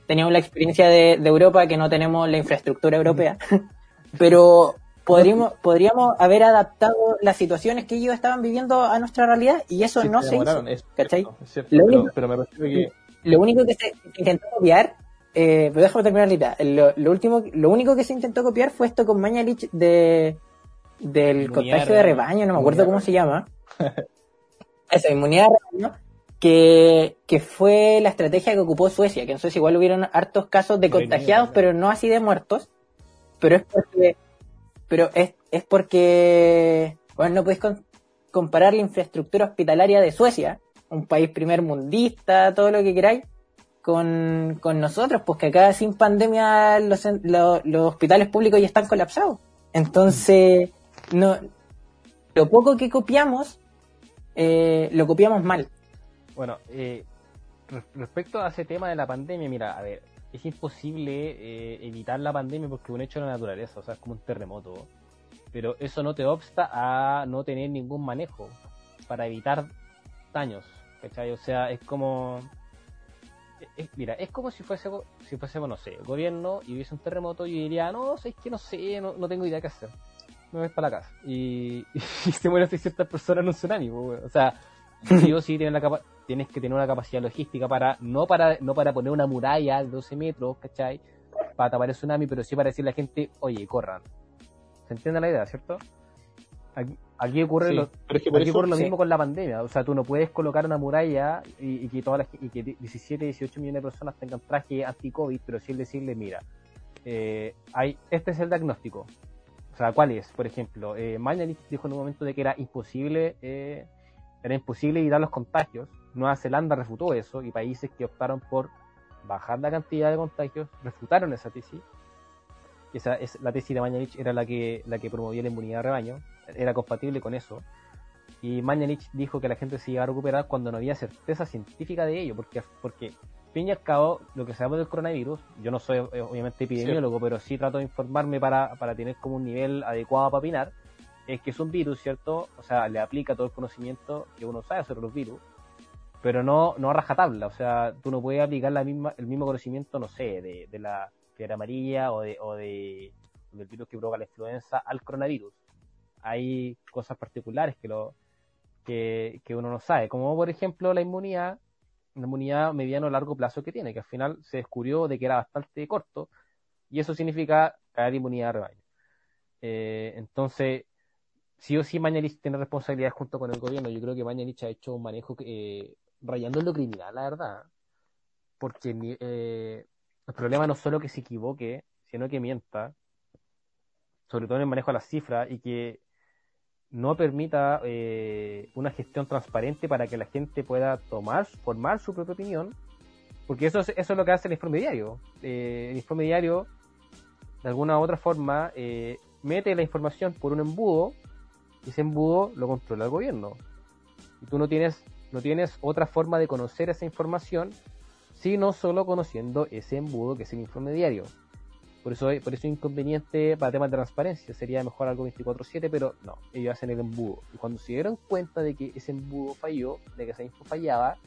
Teníamos la experiencia de, de Europa, que no tenemos la infraestructura europea. [laughs] pero podríamos, podríamos haber adaptado las situaciones que ellos estaban viviendo a nuestra realidad y eso Sí, no se hizo. es ¿cachai? cierto, es cierto, Lo pero, único- pero me refiero que lo único que se intentó copiar, eh, pero déjame terminar la idea. Lo, lo último, lo único que se intentó copiar fue esto con Mañalich de del contagio de rebaño. no me acuerdo cómo se llama. [laughs] Eso, inmunidad de rebaño, que, que fue la estrategia que ocupó Suecia, que en Suecia igual hubieron hartos casos de contagiados, pero no así de muertos. Pero es porque, pero es, es porque, bueno, no podéis con- comparar la infraestructura hospitalaria de Suecia, un país primer mundista, todo lo que queráis, con, con nosotros, pues que acá sin pandemia los, los hospitales públicos ya están colapsados. Entonces, no, lo poco que copiamos, eh, lo copiamos mal. Bueno, eh, re- respecto a ese tema de la pandemia, mira, a ver, es imposible eh, evitar la pandemia porque es un hecho de la naturaleza, o sea, es como un terremoto. Pero eso no te obsta a no tener ningún manejo para evitar daños, ¿cachai? O sea, es como... es- mira, es como si fuese, si fuésemos, no sé, gobierno y hubiese un terremoto y yo diría, no, sé que no sé, no, tengo idea qué hacer. Me voy para la casa. Y, [laughs] y se mueren 600 personas en un tsunami, pues, o sea, sí sí tienes, la capa- tienes que tener una capacidad logística para no para no para poner una muralla de 12 metros, ¿cachai? Para tapar el tsunami, pero sí para decirle a la gente, oye, corran. ¿Se entiende la idea, cierto? Aquí, aquí ocurre, Sí, lo, es que por aquí eso- ocurre lo sí. mismo con la pandemia. O sea, tú no puedes colocar una muralla y, y que todas las, y que 17, 18 millones de personas tengan traje anti-COVID, pero sí decirle, mira, eh, hay, este es el diagnóstico. O sea, ¿cuál es? Por ejemplo, eh, Mañalich dijo en un momento de que era imposible, eh, era imposible evitar los contagios. Nueva Zelanda refutó eso y países que optaron por bajar la cantidad de contagios refutaron esa tesis. Esa es la tesis de Mañalich era la que la que promovía la inmunidad de rebaño, era compatible con eso. Y Mañalich dijo que la gente se iba a recuperar cuando no había certeza científica de ello, porque porque fin y al cabo, lo que sabemos del coronavirus, yo no soy eh, obviamente epidemiólogo, pero sí trato de informarme para, para tener como un nivel adecuado para opinar, es que es un virus, ¿cierto? O sea, le aplica todo el conocimiento que uno sabe sobre los virus, pero no, no a rajatabla, o sea, tú no puedes aplicar la misma, el mismo conocimiento, no sé, de, de la fiebre amarilla o de, o de del virus que provoca la influenza al coronavirus. Hay cosas particulares que lo que, que uno no sabe, como por ejemplo la inmunidad, una inmunidad mediano o largo plazo que tiene, que al final se descubrió de que era bastante corto, y eso significa caer inmunidad de rebaño. Eh, entonces, sí o sí Mañalich tiene responsabilidad junto con el gobierno. Yo creo que Mañalich ha hecho un manejo eh, rayando en lo criminal, la verdad. Porque eh, el problema no solo que se equivoque, sino que mienta, sobre todo en el manejo de las cifras, y que no permita eh, una gestión transparente para que la gente pueda tomar, formar su propia opinión, porque eso es, eso es lo que hace el informe diario. Eh, el informe diario, de alguna u otra forma, eh, mete la información por un embudo, y ese embudo lo controla el gobierno. Y tú no tienes no tienes otra forma de conocer esa información, sino solo conociendo ese embudo que es el informe diario. Por eso, por eso es inconveniente para temas de transparencia. Sería mejor algo 24-7, pero no, ellos hacen el embudo. Y cuando se dieron cuenta de que ese embudo falló, de que esa info fallaba,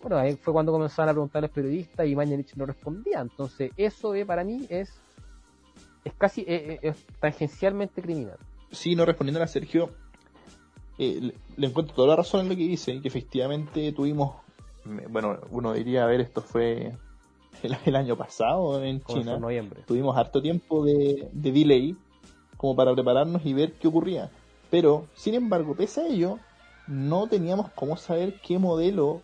bueno, ahí fue cuando comenzaron a preguntar a los periodistas y Mañanich no respondía. Entonces, eso eh, para mí es, es casi eh, eh, es tangencialmente criminal. Sí, no respondiendo a Sergio, le, le, encuentro toda la razón en lo que dice, que efectivamente tuvimos, bueno, uno diría, a ver, esto fue el, año pasado en China. noviembre. Tuvimos harto tiempo de, de delay como para prepararnos y ver qué ocurría. Pero, sin embargo, pese a ello, no teníamos cómo saber qué modelo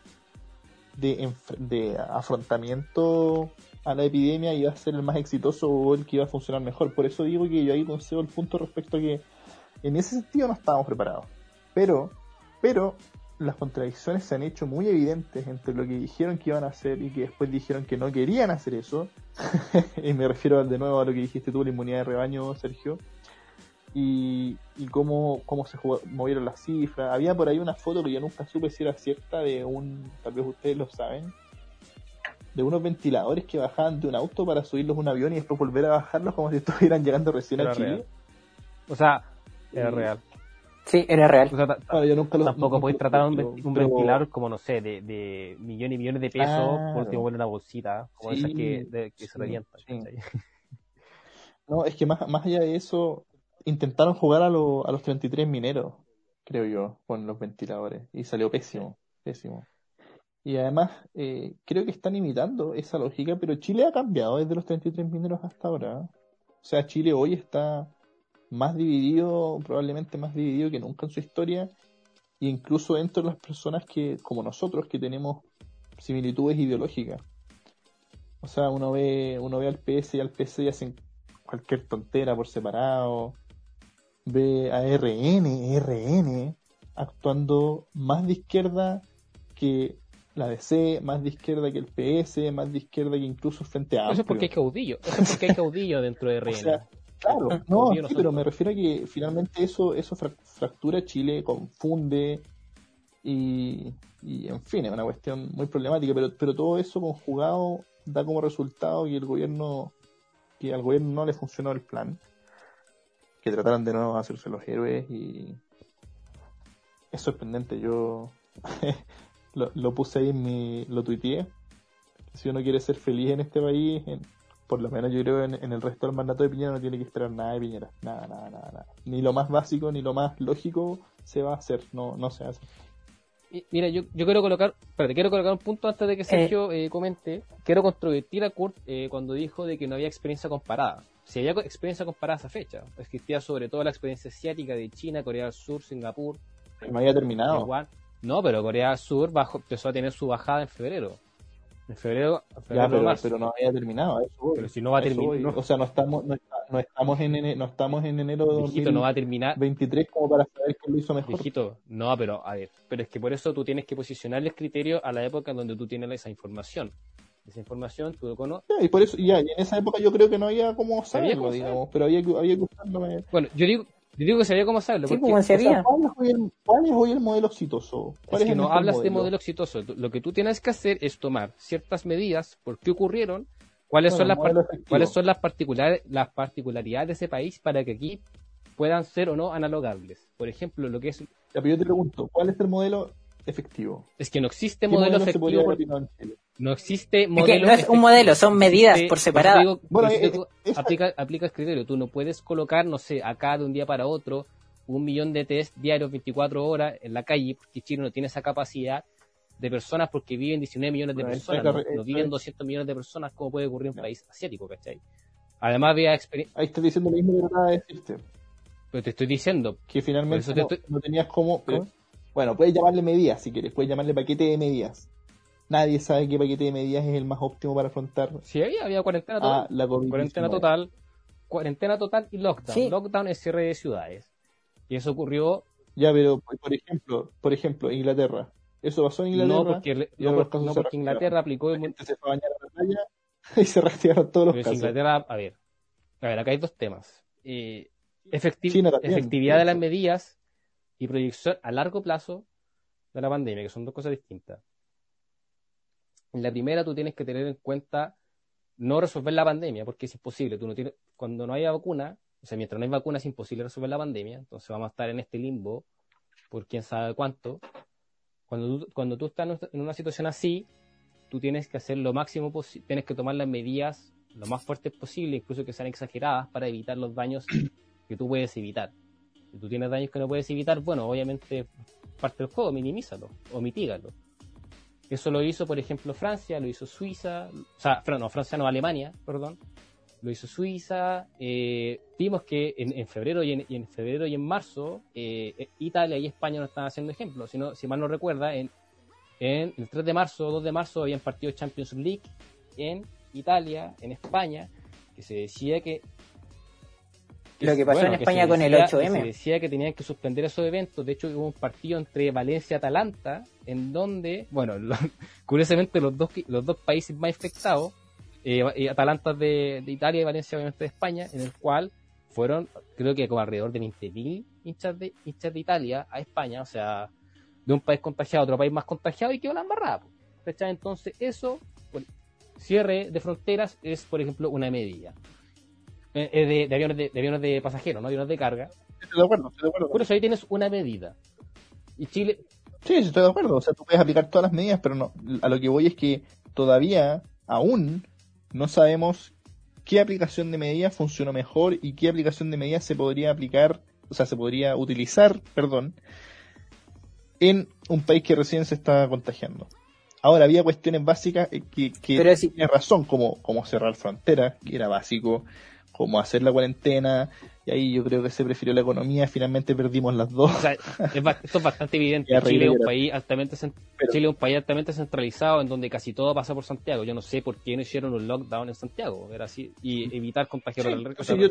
de, de afrontamiento a la epidemia iba a ser el más exitoso o el que iba a funcionar mejor. Por eso digo que yo ahí concedo el punto respecto a que en ese sentido no estábamos preparados. Pero, pero las contradicciones se han hecho muy evidentes entre lo que dijeron que iban a hacer y que después dijeron que no querían hacer eso. [laughs] y me refiero de nuevo a lo que dijiste tú, la inmunidad de rebaño, Sergio. Y, y cómo, cómo se movieron las cifras. Había por ahí una foto que yo nunca supe si era cierta de un, tal vez ustedes lo saben, de unos ventiladores que bajaban de un auto para subirlos a un avión y después volver a bajarlos como si [laughs] estuvieran llegando recién a Chile. O sea, era real. Sí, era real. yo nunca lo, tampoco podéis tratar un, un ventilador como, no sé, de, de millones y millones de pesos, ah, por último una bolsita, como esas que, que se revientan. [laughs] No, es que más, más allá de eso, intentaron jugar a, lo, a los 33 mineros, creo yo, con los ventiladores, y salió pésimo, pésimo. Y además, eh, creo que están imitando esa lógica, pero Chile ha cambiado desde los 33 mineros hasta ahora. O sea, Chile hoy está más dividido, probablemente más dividido que nunca en su historia, e incluso entre las personas que, como nosotros, que tenemos similitudes ideológicas. O sea, uno ve, uno ve al PS y al PC y hacen cualquier tontera por separado. Ve a RN, RN, actuando más de izquierda que la DC, más de izquierda que el PS, más de izquierda que incluso frente a Eso es porque hay caudillo, eso es porque hay caudillo dentro de [laughs] RN. Claro, [laughs] no, pero me refiero a que finalmente eso, eso fractura Chile, confunde y, y, en fin, es una cuestión muy problemática, pero, pero todo eso conjugado da como resultado que el gobierno, que al gobierno no le funcionó el plan, que trataron de de hacerse los héroes y es sorprendente, yo [laughs] lo, lo, puse ahí en mi, lo tuiteé, si uno quiere ser feliz en este país, en, por lo menos yo creo en, en el resto del mandato de Piñera no tiene que esperar nada de Piñera. Nada, nada, nada, nada. Ni lo más básico ni lo más lógico se va a hacer. No, no se hace. Mira, yo, yo quiero colocar, espérate, quiero colocar un punto antes de que Sergio eh, comente. Quiero controvertir a Kurt eh, cuando dijo de que no había experiencia comparada. Si había experiencia comparada a esa fecha, existía sobre todo la experiencia asiática de China, Corea del Sur, Singapur. No había terminado. Igual. No, pero Corea del Sur bajo, empezó a tener su bajada en febrero. En febrero, ya, pero, pero, no había terminado. Eso pero si no va a terminar. O sea, no estamos, no, no, estamos en enero, no estamos en enero de Viejito, no va a terminar. 23 como para saber quién lo hizo mejor. Viejito, no, pero a ver, pero es que por eso tú tienes que posicionar el criterio a la época en donde tú tienes esa información. Esa información tú lo conoces. y por eso, ya, y en esa época yo creo que no había como saberlo, digamos, pero había que, había que usarlo. Bueno, yo digo, yo digo que sabía cómo hacerlo. Sí, porque, se había. ¿cuál, es hoy el, modelo exitoso? ¿Cuál es, que no hablas de modelo exitoso. Lo que tú tienes que hacer es tomar ciertas medidas, por qué ocurrieron, cuáles son las cuáles son las particulares las particularidades de ese país para que aquí puedan ser o no analogables. Por ejemplo, lo que es. Ya, pero yo te pregunto, ¿cuál es el modelo efectivo? Es que no existe modelo, efectivo. No existe modelo. Es que no es un modelo, son medidas por separado. bueno, aplica, aplicas criterio. Tú no puedes colocar, no sé, acá de un día para otro, un millón de test diarios 24 horas en la calle, porque Chile no tiene esa capacidad de personas porque viven 19 millones de personas, no, viven 200 millones de personas, como puede ocurrir en un país asiático, ¿cachai? Además había experiencia... Ahí estás diciendo lo mismo que acaba de decirte. Pero te estoy diciendo... Que finalmente no, tenías cómo... Bueno, puedes llamarle medidas si quieres, puedes llamarle paquete de medidas nadie sabe qué paquete de medidas es el más óptimo para afrontar. Sí, había, había cuarentena total. la cuarentena total. Cuarentena total y lockdown. Lockdown es cierre de ciudades. Y eso ocurrió. Ya, pero por ejemplo, por ejemplo, Inglaterra. ¿Eso pasó en Inglaterra? No, porque, no, porque Inglaterra aplicó. La gente se fue a bañar a la playa [laughs] y se reactivaron todos los casos. Inglaterra, a ver, a ver, acá hay dos temas. efectividad de las medidas y proyección a largo plazo de la pandemia, que son dos cosas distintas. En la primera tú tienes que tener en cuenta no resolver la pandemia, porque es imposible. Tú no tienes, cuando no haya vacuna, o sea, mientras no hay vacuna es imposible resolver la pandemia, entonces vamos a estar en este limbo por quién sabe cuánto. Cuando tú, cuando tú estás en una situación así, tú tienes que hacer lo máximo posible, tienes que tomar las medidas lo más fuertes posible, incluso que sean exageradas, para evitar los daños [coughs] que tú puedes evitar. Si tú tienes daños que no puedes evitar, bueno, obviamente parte del juego, minimízalo o mitígalo. Eso lo hizo, por ejemplo, Francia, lo hizo Suiza, o sea, no, Francia no, Alemania, perdón, lo hizo Suiza. Eh, vimos que en, febrero y en, febrero y en marzo eh, Italia y España no están haciendo ejemplo. Si, si mal no recuerda, en, en el 3 de marzo, 2 de marzo habían partido Champions League en Italia, en España, que se decía que lo que pasó en España con el 8M. Se decía que tenían que suspender esos eventos. De hecho, hubo un partido entre Valencia y Atalanta, en donde, bueno, [laughs] curiosamente los dos, los dos países más afectados, eh, eh, Atalanta de, Italia y Valencia obviamente de España, en el cual fueron, creo que como alrededor de 20.000 hinchas de, hinchas de Italia a España, o sea, de un país contagiado a otro país más contagiado y quedó la embarrada. Entonces, eso, cierre de fronteras es, por ejemplo, una medida. Eh, de, aviones de, aviones de pasajeros, no aviones de carga. Estoy de acuerdo, estoy de acuerdo. Por eso ahí tienes una medida. Y Chile. Sí, estoy de acuerdo. O sea, tú puedes aplicar todas las medidas, pero no. A lo que voy es que todavía, aún, no sabemos qué aplicación de medidas funcionó mejor y qué aplicación de medidas se podría aplicar, o sea, se podría utilizar, perdón, en un país que recién se está contagiando. Ahora, había cuestiones básicas que, que tiene razón, como, como cerrar fronteras, que era básico, como hacer la cuarentena, y ahí yo creo que se prefirió la economía, finalmente perdimos las dos. esto es bastante evidente. [laughs] Chile es, un país altamente, Chile es un país altamente centralizado en donde casi todo pasa por Santiago. Yo no sé por qué no hicieron un lockdown en Santiago, era así, y evitar contagiar al resto de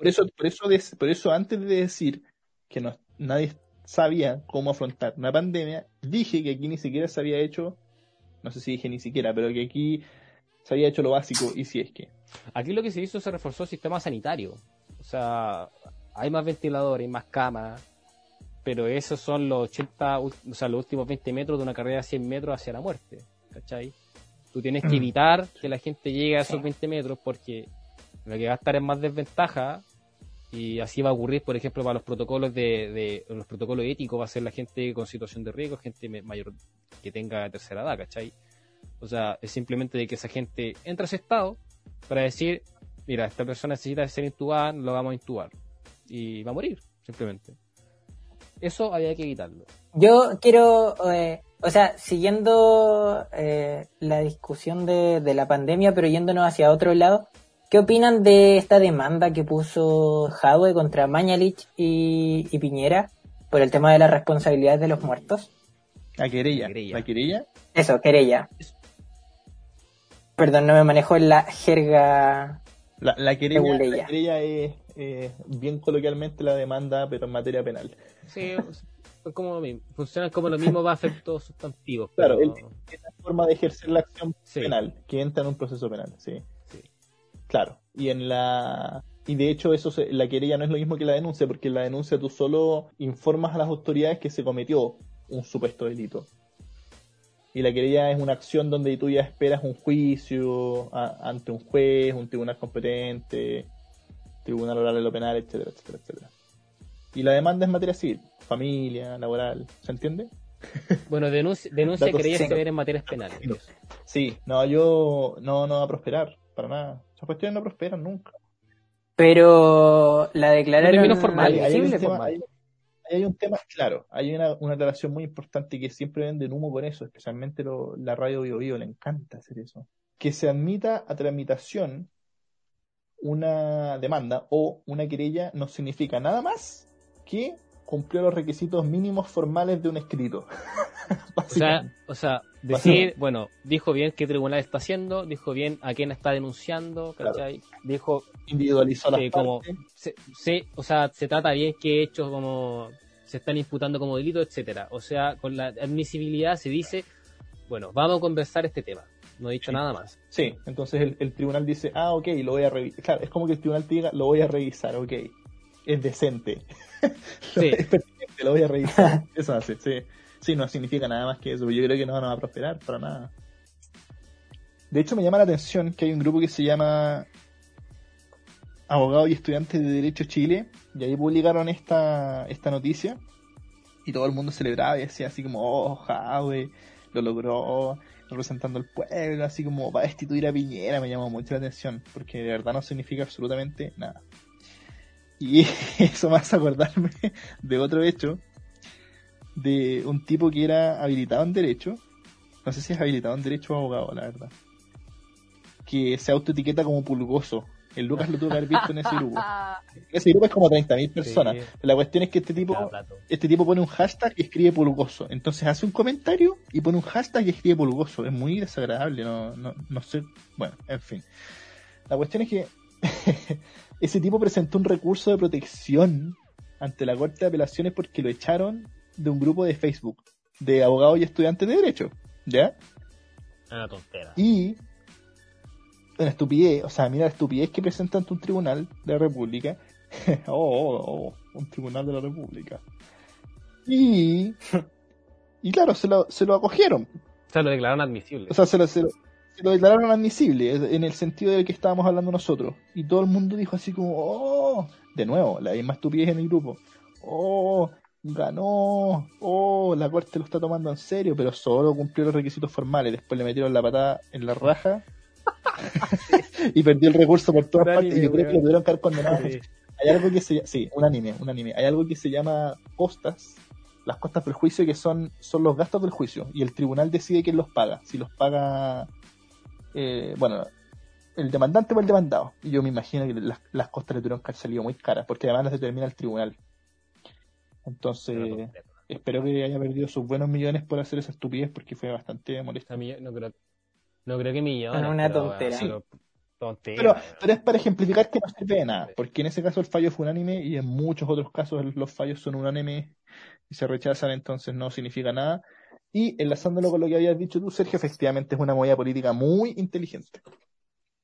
por eso, por eso, por eso antes de decir que no, nadie sabía cómo afrontar una pandemia, dije que aquí ni siquiera se había hecho, no sé si dije ni siquiera, pero que aquí se había hecho lo básico y si es que. Aquí lo que se hizo se reforzó el sistema sanitario. O sea, hay más ventiladores, más camas, pero esos son los 80, o sea, los últimos 20 metros de una carrera de 100 metros hacia la muerte. ¿Cachai? Tú tienes que mm. evitar que la gente llegue a esos 20 metros porque lo que va a estar en más desventaja y así va a ocurrir, por ejemplo, para los protocolos de, los protocolos éticos va a ser la gente con situación de riesgo, gente mayor que tenga tercera edad, ¿cachai? O sea, es simplemente de que esa gente entra a ese estado para decir, mira, esta persona necesita ser intubada, lo vamos a intubar. Y va a morir, simplemente. Eso había que evitarlo. Yo quiero, eh, o sea, siguiendo eh, la discusión de, de, la pandemia, pero yéndonos hacia otro lado, ¿qué opinan de esta demanda que puso Jadwe contra Mañalich y, y Piñera por el tema de las responsabilidades de los muertos? La querella. ¿La querella? Eso, querella. Perdón, no me manejo en la jerga. La, la, querella, es bien coloquialmente la demanda, pero en materia penal. Sí, como lo mismo. Funciona como lo mismo va a efectos sustantivos. [laughs] Claro, es la forma de ejercer la acción penal, que entra en un proceso penal, sí. sí. Claro, y en la y de hecho eso la querella no es lo mismo que la denuncia, porque en la denuncia tú solo informas a las autoridades que se cometió un supuesto delito y la querella es una acción donde tú ya esperas un juicio ante un juez, un tribunal competente, tribunal oral de lo penal, etcétera, etcétera, etcétera. Y la demanda es materia civil, familia, laboral, ¿se entiende? Bueno, denuncia, denuncia querella se ver en materias penales. Sí, no, yo no, no va a prosperar, para nada. Esas cuestiones no prosperan nunca. Pero la declararon formal, formal hay un tema, claro, hay una, una aclaración muy importante que siempre venden humo con eso, especialmente la radio Bio, Bio le encanta hacer eso. Que se admita a tramitación una demanda o una querella no significa nada más que cumplió los requisitos mínimos formales de un escrito. [laughs] o sea, o sea, decir, bueno, dijo bien qué tribunal está haciendo, dijo bien a quién está denunciando, ¿cachai? Dijo individualizó las como se, o sea, se trata bien qué hechos como se están imputando como delito, etcétera. O sea, con la admisibilidad se dice, bueno, vamos a conversar este tema. No he dicho nada más. Sí, entonces el, tribunal dice, ah, ok, lo voy a revisar. Claro, es como que el tribunal te diga, lo voy a revisar, ok. Es decente. [laughs] Sí. es lo voy a revisar. [laughs] Eso hace, sí. Sí, no significa nada más que eso. Yo creo que no van a prosperar para nada. De hecho, me llama la atención que hay un grupo que se llama Abogados y Estudiantes de Derecho Chile, y ahí publicaron esta, esta noticia, y todo el mundo celebraba y decía así como, oh, Jadwe, lo logró, representando al pueblo, así como para destituir a Piñera, me llamó mucho la atención, porque de verdad no significa absolutamente nada. Y [laughs] eso me hace acordarme de otro hecho, de un tipo que era habilitado en Derecho, no sé si es habilitado en Derecho o abogado, la verdad, que se autoetiqueta como pulgoso. El Lucas lo tuvo que haber visto en ese grupo. [laughs] Ese grupo es como 30.000 personas. Sí. La cuestión es que este tipo este tipo pone un hashtag y escribe pulgoso. Entonces hace un comentario y pone un hashtag y escribe pulgoso. Es muy desagradable, no, no, no sé. Bueno, en fin. La cuestión es que [laughs] ese tipo presentó un recurso de protección ante la Corte de Apelaciones porque lo echaron de un grupo de Facebook de abogados y estudiantes de Derecho. ¿Ya? Una tontera. Y una estupidez, o sea, mira la estupidez que presenta ante un tribunal de la República. [laughs] oh, oh, oh, un tribunal de la República. Y, [laughs] y claro, se lo, se lo acogieron. O sea, lo declararon admisible. O sea, se lo, se lo, se lo declararon admisible en el sentido del que estábamos hablando nosotros. Y todo el mundo dijo así como, oh, de nuevo, la misma estupidez en el grupo. Oh, ganó, oh, la corte lo está tomando en serio, pero solo cumplió los requisitos formales. Después le metieron la patada en la raja [laughs] y perdió el recurso por todas partes. Y yo creo que lo tuvieron que haber condenado. Sí. Hay algo que se llama, sí, un anime, un anime. Hay algo que se llama costas, las costas del juicio, que son, son los gastos del juicio. Y el tribunal decide quién los paga. Si los paga, eh, bueno, el demandante o el demandado. Y yo me imagino que las, las costas le tuvieron que haber salido muy caras, porque además las determina el tribunal. Entonces, Una espero que haya perdido sus buenos millones por hacer esa estupidez, porque fue bastante molesto. A mí no creo, no creo que millones. Una pero, tontera. pero tontera. Pero, weón. pero es para ejemplificar que no sirve de nada, porque en ese caso el fallo fue unánime y en muchos otros casos los fallos son unánimes y se rechazan, entonces no significa nada. Y enlazándolo con lo que habías dicho tú, Sergio, efectivamente es una movida política muy inteligente.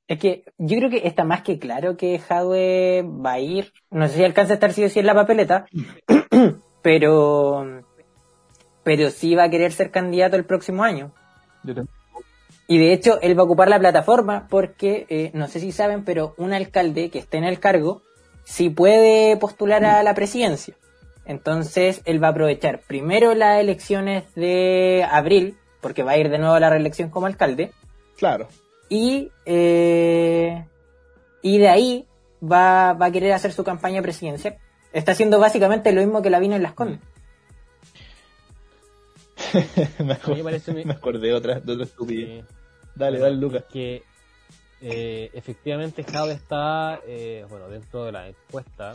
Es que yo creo que está más que claro que Jadwe va a ir. No sé si alcanza a estar sí o sí en la papeleta, [clears throat] [clears throat] pero, pero sí va a querer ser candidato el próximo año. Yo Y de hecho, él va a ocupar la plataforma porque, eh, no sé si saben, pero un alcalde que esté en el cargo sí puede postular a la presidencia. Entonces, él va a aprovechar primero las elecciones de abril, porque va a ir de nuevo a la reelección como alcalde, Claro, y, eh, y de ahí va, va a querer hacer su campaña presidencial. Está haciendo básicamente lo mismo que la vino en Las Condes. [laughs] me, A mí me parece acordé, mi- me acordé de otra, de otra estupidez. Sí. Dale, Bueno, dale, Lucas. es Que eh, efectivamente Jade está, eh, bueno, dentro de la encuesta.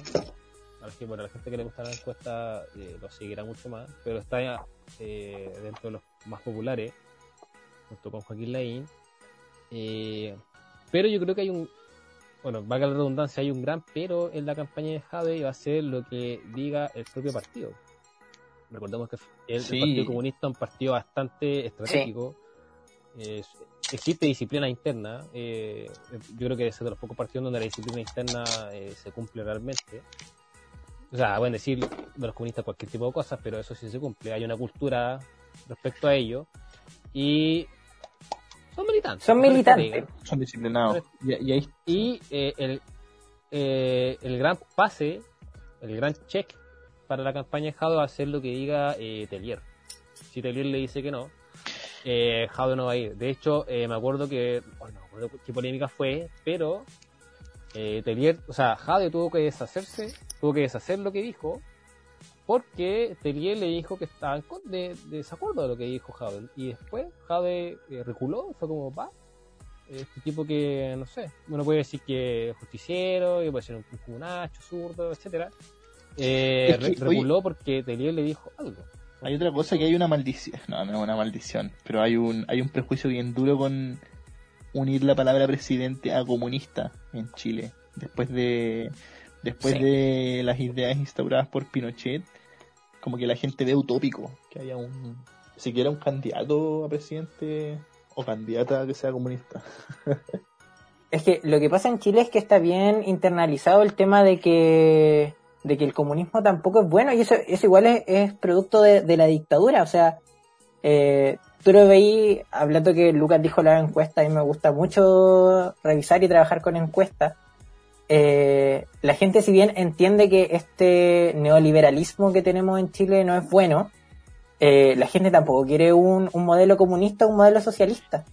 Ahora sí, bueno, la gente que le gusta la encuesta eh, lo seguirá mucho más, pero está eh, dentro de los más populares, junto con Joaquín Laín. Eh, pero yo creo que hay un, bueno, valga la redundancia, hay un gran pero en la campaña de Jade y va a ser lo que diga el propio partido. Recordemos que el, el Sí. Partido Comunista es un partido bastante estratégico. Eh, existe disciplina interna. eh, yo creo que es de los pocos partidos donde la disciplina interna eh, se cumple realmente. O sea, pueden decir de los comunistas cualquier tipo de cosas, pero eso sí se cumple. Hay una cultura respecto a ello. Y son militantes. Son militantes. Son disciplinados. Y, y ahí, Y eh, el, eh, el gran pase, el gran check para la campaña de Jado va a ser lo que diga eh, Telier. Si Telier le dice que no, eh, Jado no va a ir. De hecho, eh, me acuerdo que, bueno, no me acuerdo qué polémica fue, pero eh, Telier, o sea, Jade tuvo que deshacerse, tuvo que deshacer lo que dijo, porque Telier le dijo que estaba en de, de desacuerdo de lo que dijo Jade. Y después Jade eh, reculó, fue como, va, este tipo que, no sé, uno puede decir que es justiciero, puede ser un, un nacho, zurdo, etcétera. Eh, Es que, re- reculó porque Telier le dijo algo. Hay otra cosa que hay una maldición. [laughs] No, no es una maldición. Pero hay un, hay un prejuicio bien duro con unir la palabra presidente a comunista en Chile. Después de, después Sí. de las ideas instauradas por Pinochet, como que la gente ve utópico que haya un, siquiera un candidato a presidente o candidata que sea comunista. [laughs] Es que lo que pasa en Chile es que está bien internalizado el tema de que de que el comunismo tampoco es bueno y eso, eso igual es, producto de, la dictadura. O sea, eh, tú lo veí, hablando que Lucas dijo la encuesta, mí me gusta mucho revisar y trabajar con encuestas. Eh, la gente si bien entiende que este neoliberalismo que tenemos en Chile no es bueno, eh, la gente tampoco quiere un, un modelo comunista, un modelo socialista.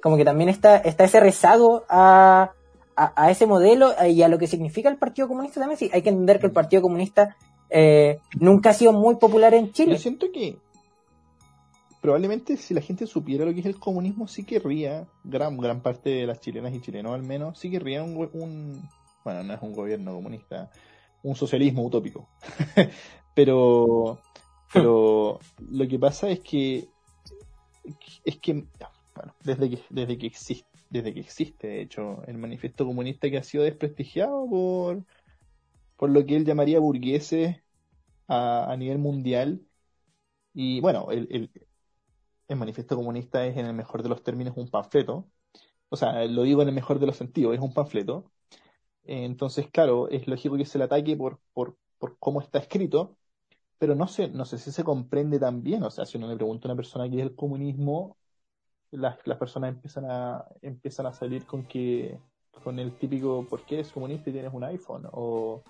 Como que también está, está ese rezago a, a, ese modelo y a lo que significa el Partido Comunista también. Sí, hay que entender que el Partido Comunista eh, nunca ha sido muy popular en Chile. Yo siento que probablemente si la gente supiera lo que es el comunismo, sí querría, gran, gran parte de las chilenas y chilenos al menos, sí querría un, un bueno, no es un gobierno comunista, un socialismo utópico. [laughs] pero, pero lo que pasa es que, es que, bueno, desde que, desde que existe, desde que existe, de hecho, el manifiesto comunista que ha sido desprestigiado por, por lo que él llamaría burgueses a, nivel mundial. Y bueno, el, el, manifiesto comunista es en el mejor de los términos un panfleto. O sea, lo digo en el mejor de los sentidos, es un panfleto. Entonces, claro, es lógico que se le ataque por, por, por cómo está escrito, pero no sé, no sé si se comprende tan bien. O sea, si uno le pregunta a una persona qué es el comunismo, las, las personas empiezan a, empiezan a salir con que, con el típico, ¿por qué eres comunista y tienes un iPhone? O,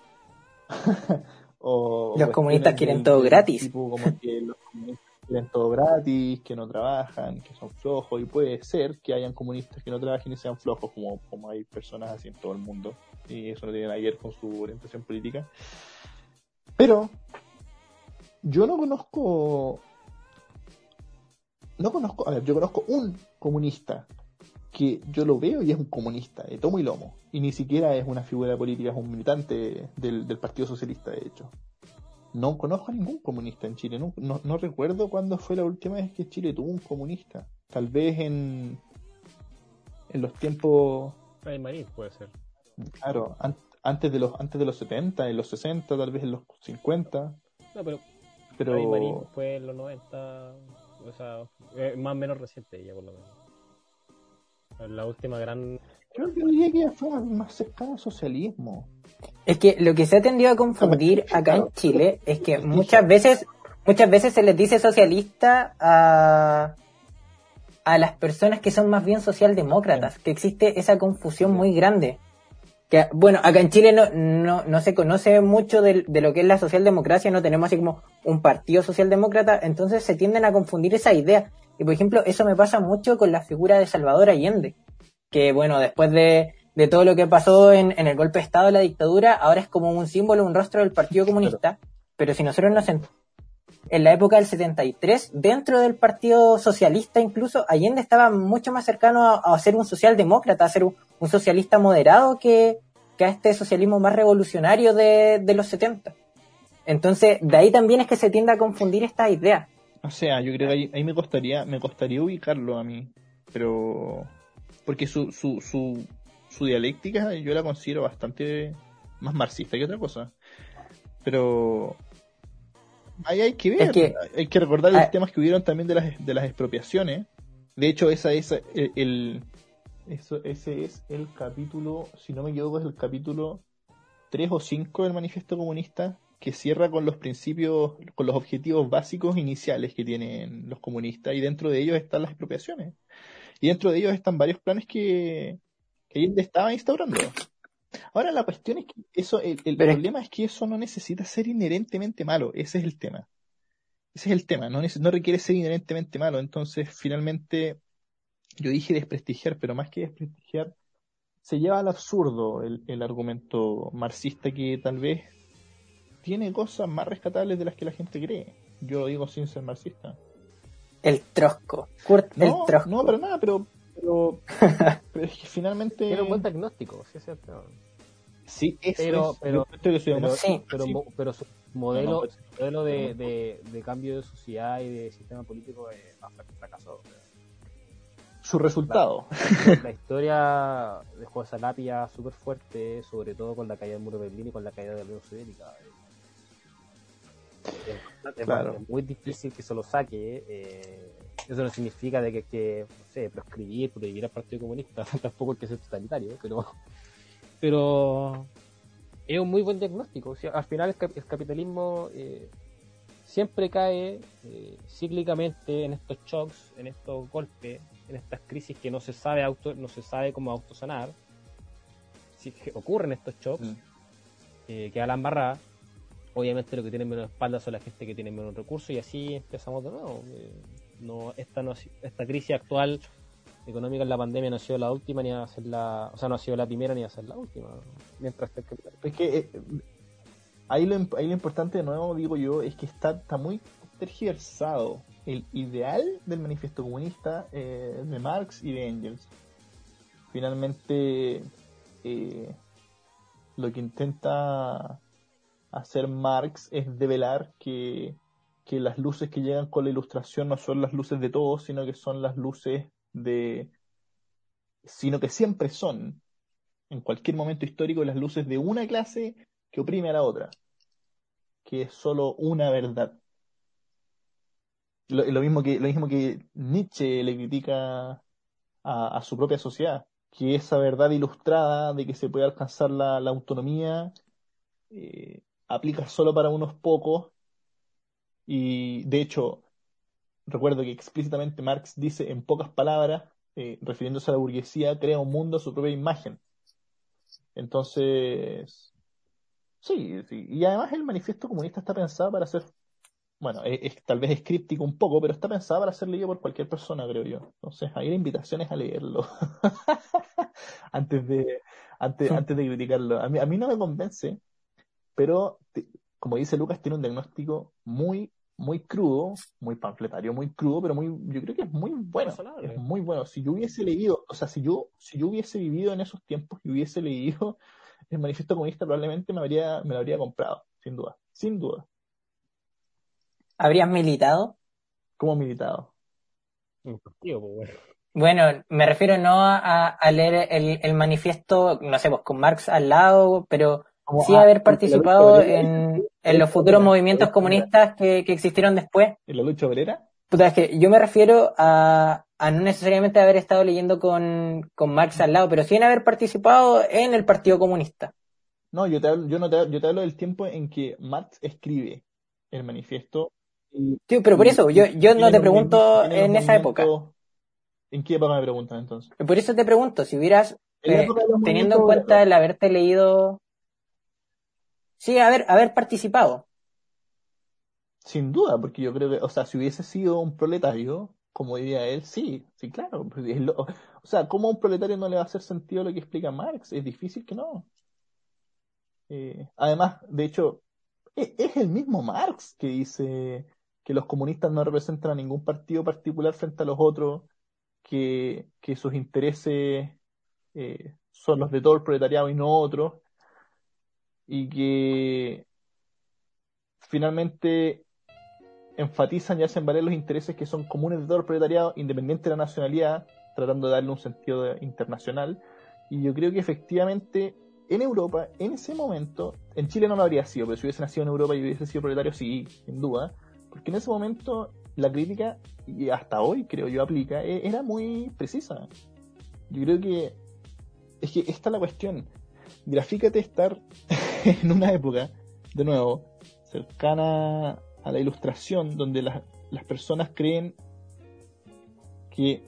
[laughs] o los comunistas quieren todo gratis. como que los comunistas quieren todo gratis, que no trabajan, que son flojos, y puede ser que hayan comunistas que no trabajen y sean flojos, como, como hay personas así en todo el mundo, y eso no tiene nada con su orientación política. Pero yo no conozco no conozco, a ver, yo conozco un comunista que yo lo veo y es un comunista, de tomo y lomo. Y ni siquiera es una figura política, es un militante del, Partido Socialista, de hecho. No conozco a ningún comunista en Chile. No, no, recuerdo cuándo fue la última vez que Chile tuvo un comunista. Tal vez en, en los tiempos... Marín puede ser. Claro, antes, de los, antes de los 70, en los 60, tal vez en los 50. No, pero... pero... Marín fue en los 90 o sea, más o menos reciente ella por lo menos. La última gran... Yo diría que fue más cercana al socialismo. Es que lo que se ha tendido a confundir acá en Chile es que muchas veces, muchas veces se les dice socialista a, a las personas que son más bien socialdemócratas, que existe esa confusión muy grande que, bueno, acá en Chile no, no, no se conoce mucho de, de, lo que es la socialdemocracia, no tenemos así como un partido socialdemócrata, entonces se tienden a confundir esa idea. Y por ejemplo, eso me pasa mucho con la figura de Salvador Allende, que bueno, después de, de todo lo que pasó en, en el golpe de Estado la dictadura, ahora es como un símbolo, un rostro del Partido Comunista, pero si nosotros nos en la época del 73, dentro del Partido Socialista incluso, Allende estaba mucho más cercano a, ser un socialdemócrata, a ser un, socialista moderado que, a este socialismo más revolucionario de, los 70. Entonces, de ahí también es que se tiende a confundir esta idea. O sea, yo creo que ahí, ahí me costaría, me costaría ubicarlo a mí, pero porque su, su, su, su dialéctica yo la considero bastante más marxista que otra cosa. Pero Ahí hay que ver, hay que recordar los ah, temas que hubieron también de las, de las expropiaciones. De hecho, esa es el, eso, ese es el capítulo, si no me equivoco, es el capítulo 3 o 5 del Manifiesto Comunista, que cierra con los principios, con los objetivos básicos iniciales que tienen los comunistas, y dentro de ellos están las expropiaciones. Y dentro de ellos están varios planes que, que ellos estaban instaurando. Ahora la cuestión es que eso, el, problema es que eso no necesita ser inherentemente malo, ese es el tema. Ese es el tema, no, no requiere ser inherentemente malo. Entonces, finalmente, yo dije desprestigiar, pero más que desprestigiar, se lleva al absurdo el, el argumento marxista que tal vez tiene cosas más rescatables de las que la gente cree. Yo lo digo sin ser marxista. El trosco. Kurt, no, el trosco. No, pero nada, pero pero, [laughs] pero es que finalmente. Tiene un buen diagnóstico, sí es cierto. Sí, eso pero, es, pero, pero, sí, pero, pero, su modelo, modelo de, de, de, cambio de sociedad y de sistema político es fracasó. Su resultado. La, historia dejó esa lápida súper fuerte, sobre todo con la caída del muro de Berlín y con la caída de la Unión Soviética. Es, muy difícil que se lo saque. Eh, eso no significa de que, que no sé, proscribir, prohibir al Partido Comunista, [laughs] tampoco hay que ser totalitario, pero, pero, es un muy buen diagnóstico. O sea, al final el, cap- el capitalismo eh, siempre cae eh, cíclicamente en estos shocks, en estos golpes, en estas crisis que no se sabe auto, no se sabe cómo autosanar. Si ocurren estos shocks, Mm. eh, que a la embarrada. Obviamente lo que tienen menos espalda son la gente que tiene menos recursos y así empezamos de nuevo. Eh, no, esta, no, esta crisis actual económica en la pandemia no ha sido la última ni va a ser la, o sea, no ha sido la primera ni va a ser la última. Mientras el. Es que eh, ahí, lo, importante de nuevo, digo yo, es que está, está muy tergiversado el ideal del manifiesto comunista eh, de Marx y de Engels. Finalmente, eh, lo que intenta hacer Marx es develar que, que las luces que llegan con la ilustración no son las luces de todos, sino que son las luces de... sino que siempre son en cualquier momento histórico las luces de una clase que oprime a la otra, que es solo una verdad. Lo, mismo que, lo mismo que Nietzsche le critica a, su propia sociedad, que esa verdad ilustrada de que se puede alcanzar la, la autonomía eh, aplica solo para unos pocos y de hecho recuerdo que explícitamente Marx dice en pocas palabras, eh, refiriéndose a la burguesía, crea un mundo a su propia imagen. Entonces, sí, sí. Y además el manifiesto comunista está pensado para ser, bueno, es, es- tal vez es críptico un poco, pero está pensado para ser leído por cualquier persona, creo yo. Entonces, ahí la invitación es a leerlo. [laughs] Antes de, antes, antes de criticarlo. A mí, a mí no me convence, pero te- como dice Lucas, tiene un diagnóstico muy, muy crudo, muy panfletario, muy crudo, pero muy, yo creo que es muy bueno. Es muy bueno. Si yo hubiese leído, o sea, si yo, si yo hubiese vivido en esos tiempos y hubiese leído [laughs] el manifiesto comunista, probablemente me habría, me lo habría comprado, sin duda, sin duda, ¿Habrías militado? como militado. Pues, bueno. Bueno, me refiero no a, a leer el, el manifiesto, no sé, pues con Marx al lado, pero Como, sí haber participado en, en los futuros movimientos comunistas que, que existieron después. en la lucha obrera. Puta, es que yo me refiero a, a no necesariamente haber estado leyendo con, con Marx al lado, pero sí en haber participado en el Partido Comunista. No, yo te hablo, yo no te, yo te hablo del tiempo en que Marx escribe el manifiesto. y- Sí, pero por eso, yo, yo no te pregunto en esa época. ¿En qué época me preguntan entonces? Por eso te pregunto, si hubieras, eh, teniendo en cuenta el haberte leído, sí, haber, haber participado. Sin duda, porque yo creo que, o sea, si hubiese sido un proletario, como diría él, sí, sí, claro. pues, o sea, ¿cómo a un proletario no le va a hacer sentido lo que explica Marx? Es difícil que no. Eh, además, de hecho, e- es, el mismo Marx que dice que los comunistas no representan a ningún partido particular frente a los otros, que, que sus intereses eh, son los de todo el proletariado y no otros, y que finalmente enfatizan y hacen valer los intereses que son comunes de todo el proletariado, independiente de la nacionalidad, tratando de darle un sentido internacional. Y yo creo que efectivamente en Europa, en ese momento, en Chile no lo habría sido, pero si hubiese nacido en Europa y hubiese sido proletario, sí, sin duda, porque en ese momento la crítica, y hasta hoy creo yo aplica, e- era muy precisa. Yo creo que es que esta es la cuestión. Grafícate estar [laughs] [laughs] en una época, de nuevo, cercana a la ilustración, donde las, las personas creen que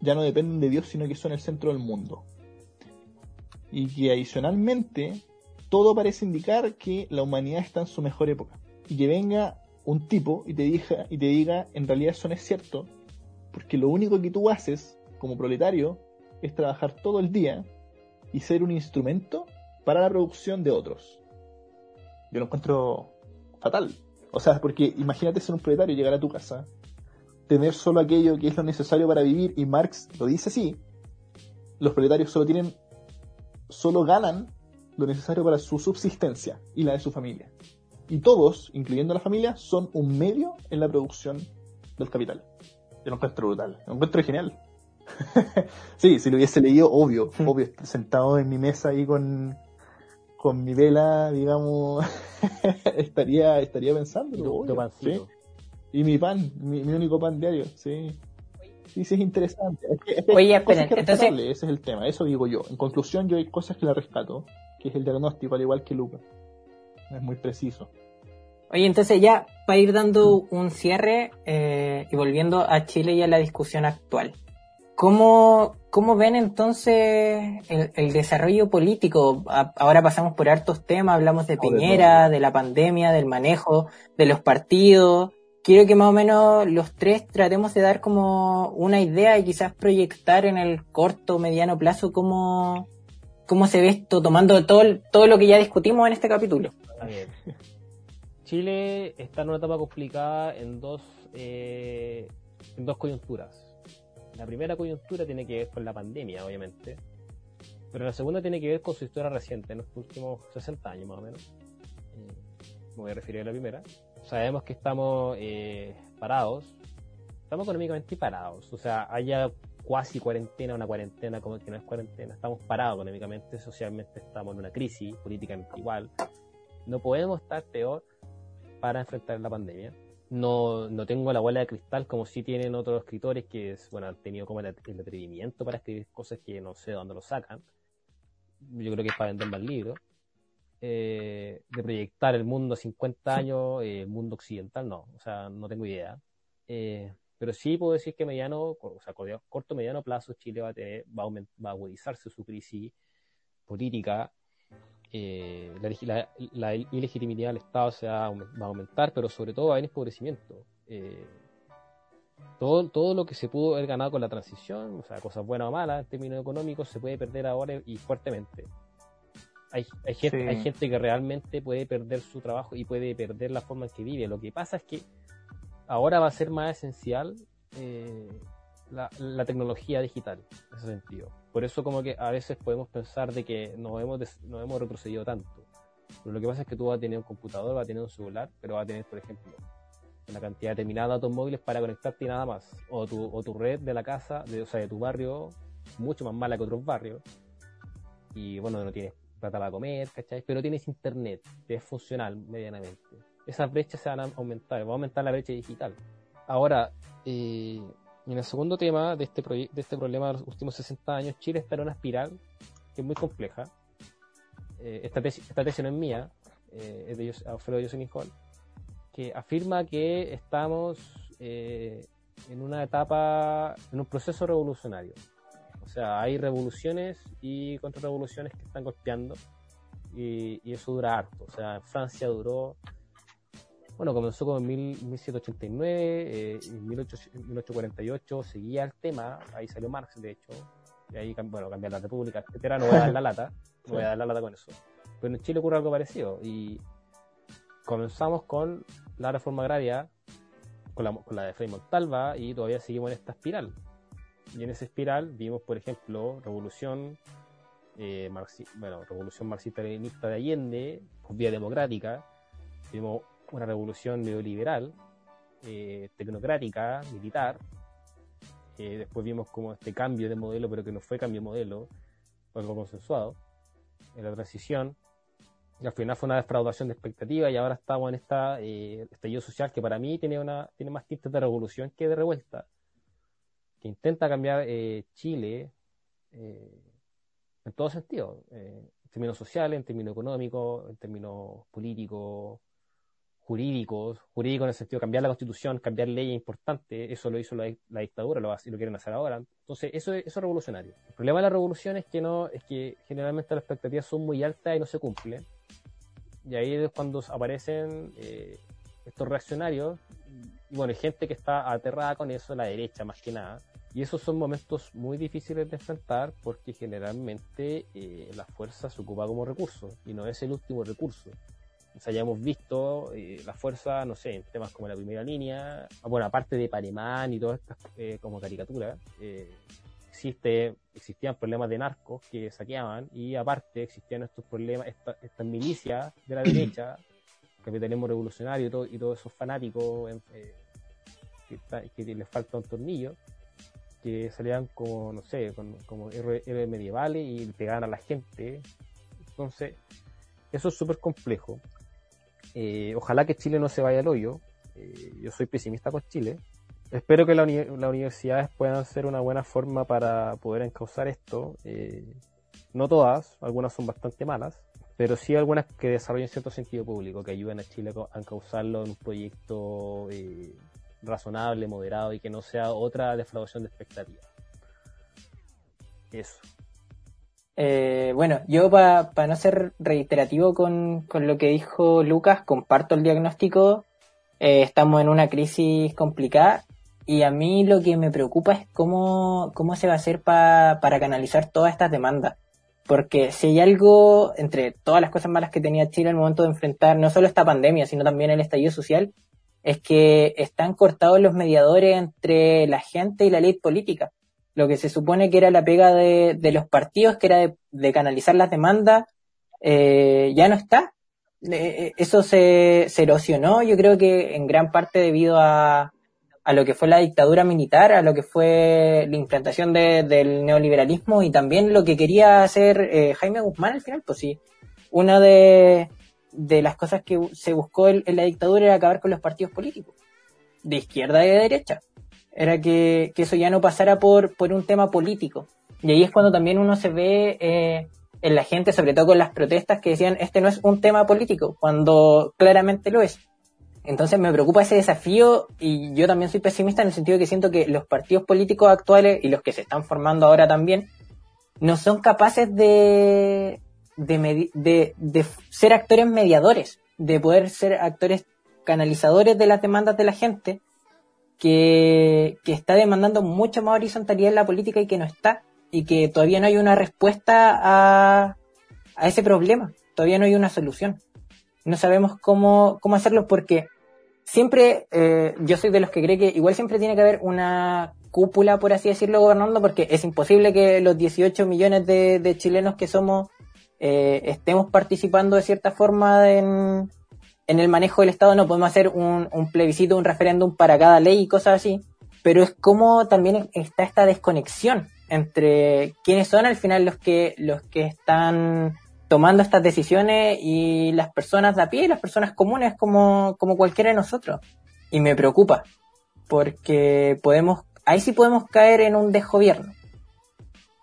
ya no dependen de Dios, sino que son el centro del mundo. Y que adicionalmente todo parece indicar que la humanidad está en su mejor época. Y que venga un tipo y te diga, y te diga en realidad eso no es cierto, porque lo único que tú haces como proletario es trabajar todo el día y ser un instrumento para la producción de otros. Yo lo encuentro fatal. O sea, porque imagínate ser un proletario y llegar a tu casa, tener solo aquello que es lo necesario para vivir, y Marx lo dice así, los proletarios solo tienen, solo ganan lo necesario para su subsistencia y la de su familia. Y todos, incluyendo la familia, son un medio en la producción del capital. Yo lo encuentro brutal, lo encuentro genial. [laughs] sí, si lo hubiese leído, obvio, obvio, sentado en mi mesa ahí con, con mi vela, digamos, [laughs] estaría, estaría pensando. Y tu- tu pancito. Y mi pan, mi, mi único pan diario, sí. Sí, sí, es interesante. Es que- es que Oye, hay cosas esperen, que entonces- ese es el tema, eso digo yo. En conclusión, yo hay cosas que la rescato. que es el diagnóstico, al igual que Lucas. Es muy preciso. Oye, entonces ya para ir dando un cierre eh, y volviendo a Chile y a la discusión actual. ¿Cómo, cómo ven entonces el, desarrollo político? ahora pasamos por hartos temas, hablamos de Piñera, de la pandemia, del manejo de los partidos. Quiero que más o menos los tres tratemos de dar como una idea y quizás proyectar en el corto o mediano plazo cómo, cómo se ve esto, tomando todo, todo lo que ya discutimos en este capítulo. Chile está en una etapa complicada en dos, eh, en dos coyunturas. La primera coyuntura tiene que ver con la pandemia, obviamente, pero la segunda tiene que ver con su historia reciente, en los últimos 60 años más o menos. Eh, me voy a referir a la primera. Sabemos que estamos eh, parados, estamos económicamente parados, o sea, haya cuasi cuarentena, una cuarentena como que no es cuarentena, estamos parados económicamente, socialmente estamos en una crisis, políticamente igual. No podemos estar peor para enfrentar la pandemia. No, no tengo la bola de cristal como si tienen otros escritores que bueno, han tenido como el, atrevimiento para escribir cosas que no sé de dónde lo sacan. Yo creo que es para vender más libros. Eh, de proyectar el mundo a 50 años, eh, el mundo occidental, no, o sea, no tengo idea. Eh, pero sí puedo decir que mediano, o sea, corto mediano plazo Chile va a tener, va a, va a agudizarse su crisis política eh, la, la, ilegitimidad del Estado se va, a aumentar, pero sobre todo va a haber empobrecimiento. Eh, todo, todo lo que se pudo haber ganado con la transición, o sea, cosas buenas o malas en términos económicos, se puede perder ahora y fuertemente. Hay, hay, gente, hay gente que realmente puede perder su trabajo y puede perder la forma en que vive. Lo que pasa es que ahora va a ser más esencial eh, la, la, tecnología digital, en ese sentido. Por eso como que a veces podemos pensar de que no hemos, no hemos retrocedido tanto. Pero lo que pasa es que tú vas a tener un computador, vas a tener un celular, pero vas a tener, por ejemplo, una cantidad determinada de datos móviles para conectarte y nada más. O tu, o tu red de la casa, de, o sea, de tu barrio, mucho más mala que otros barrios. Y bueno, no tienes plata para comer, ¿cachai? Pero tienes internet, que es funcional medianamente. Esas brechas se van a aumentar, va a aumentar la brecha digital. Ahora, eh, y en el segundo tema de este, de este problema de los últimos 60 años, Chile está en una espiral que es muy compleja. Eh, esta, tesis, esta, tesis, no es mía, eh, es de Alfredo Jocelyn que afirma que estamos eh, en una etapa, en un proceso revolucionario. O sea, hay revoluciones y contrarrevoluciones que están golpeando y, y eso dura harto. O sea, Francia duró bueno, comenzó con 1789, en 1848 seguía el tema, ahí salió Marx, de hecho, y ahí, bueno, cambiar la república, etcétera, no voy a dar la lata, no voy a dar la lata con eso. Pero en Chile ocurre algo parecido, y comenzamos con la reforma agraria, con la, con la de Frei Montalva, y todavía seguimos en esta espiral. Y en esa espiral vimos, por ejemplo, revolución, eh, bueno, revolución marxista-leninista de Allende, vía democrática, vimos una revolución neoliberal, eh, tecnocrática, militar. Eh, después vimos como este cambio de modelo, pero que no fue cambio de modelo, fue algo consensuado en la transición. Al final fue una defraudación de expectativas y ahora estamos en esta eh, estallido social que para mí tiene, una, tiene más tintes de revolución que de revuelta, que intenta cambiar eh, Chile en todo sentido, en términos sociales, en términos económicos, en términos políticos, jurídicos, jurídicos en el sentido de cambiar la constitución, cambiar leyes importantes, eso lo hizo la, dictadura, lo, lo quieren hacer ahora. Entonces, eso, eso es revolucionario. El problema de la revolución es que no, es que generalmente las expectativas son muy altas y no se cumplen. Y ahí es cuando aparecen eh, estos reaccionarios, y bueno, hay gente que está aterrada con eso, la derecha más que nada. Y esos son momentos muy difíciles de enfrentar porque generalmente eh, la fuerza se ocupa como recurso y no es el último recurso o sea, ya hemos visto eh, la fuerza, no sé, en temas como la primera línea, bueno, aparte de Panemán y todas estas eh, como caricaturas, eh, existe, existían problemas de narcos que saqueaban y aparte existían estos problemas, estas milicias de la [clears throat] derecha, capitalismo revolucionario y, todo, y todos esos fanáticos que, les falta un tornillo, que salían como, no sé, como héroes medievales y pegaban a la gente. Entonces, eso es súper complejo. Eh, ojalá que Chile no se vaya al hoyo. Eh, yo soy pesimista con Chile. Espero que las universidades puedan ser una buena forma para poder encauzar esto. Eh, no todas, algunas son bastante malas. pero sí algunas que desarrollen cierto sentido público, que ayuden a Chile a causarlo en un proyecto eh, razonable, moderado y que no sea otra defraudación de expectativas. Eso. Eh, bueno, yo para no ser reiterativo con, con, lo que dijo Lucas, comparto el diagnóstico. Eh, estamos en una crisis complicada y a mí lo que me preocupa es cómo, cómo se va a hacer para canalizar todas estas demandas. Porque si hay algo, entre todas las cosas malas que tenía Chile al momento de enfrentar no solo esta pandemia, sino también el estallido social, es que están cortados los mediadores entre la gente y la ley política. Lo que se supone que era la pega de, los partidos, que era de, canalizar las demandas, eh, ya no está. Eh, eso se, se erosionó, yo creo que en gran parte debido a, a lo que fue la dictadura militar, a lo que fue la implantación del neoliberalismo y también lo que quería hacer eh, Jaime Guzmán al final, pues sí, una de, las cosas que se buscó en, la dictadura era acabar con los partidos políticos, de izquierda y de derecha. Era que, eso ya no pasara por, por un tema político. Y ahí es cuando también uno se ve eh, en la gente, sobre todo con las protestas, que decían, este no es un tema político, cuando claramente lo es. Entonces me preocupa ese desafío y yo también soy pesimista en el sentido de que siento que los partidos políticos actuales y los que se están formando ahora también no son capaces de, de, de, ser actores mediadores, de poder ser actores canalizadores de las demandas de la gente que, que está demandando mucha más horizontalidad en la política y que no está y que todavía no hay una respuesta a, a ese problema, todavía no hay una solución. No sabemos cómo, cómo hacerlo porque siempre, eh, yo soy de los que cree que igual siempre tiene que haber una cúpula, por así decirlo, gobernando, porque es imposible que los 18 millones de, chilenos que somos eh, estemos participando de cierta forma en, el manejo del Estado. No podemos hacer un, un plebiscito, un referéndum para cada ley y cosas así, pero es como también está esta desconexión entre quiénes son al final los que, los que están tomando estas decisiones y las personas de a pie, las personas comunes como, como cualquiera de nosotros. Y me preocupa, porque podemos, ahí sí podemos caer en un desgobierno,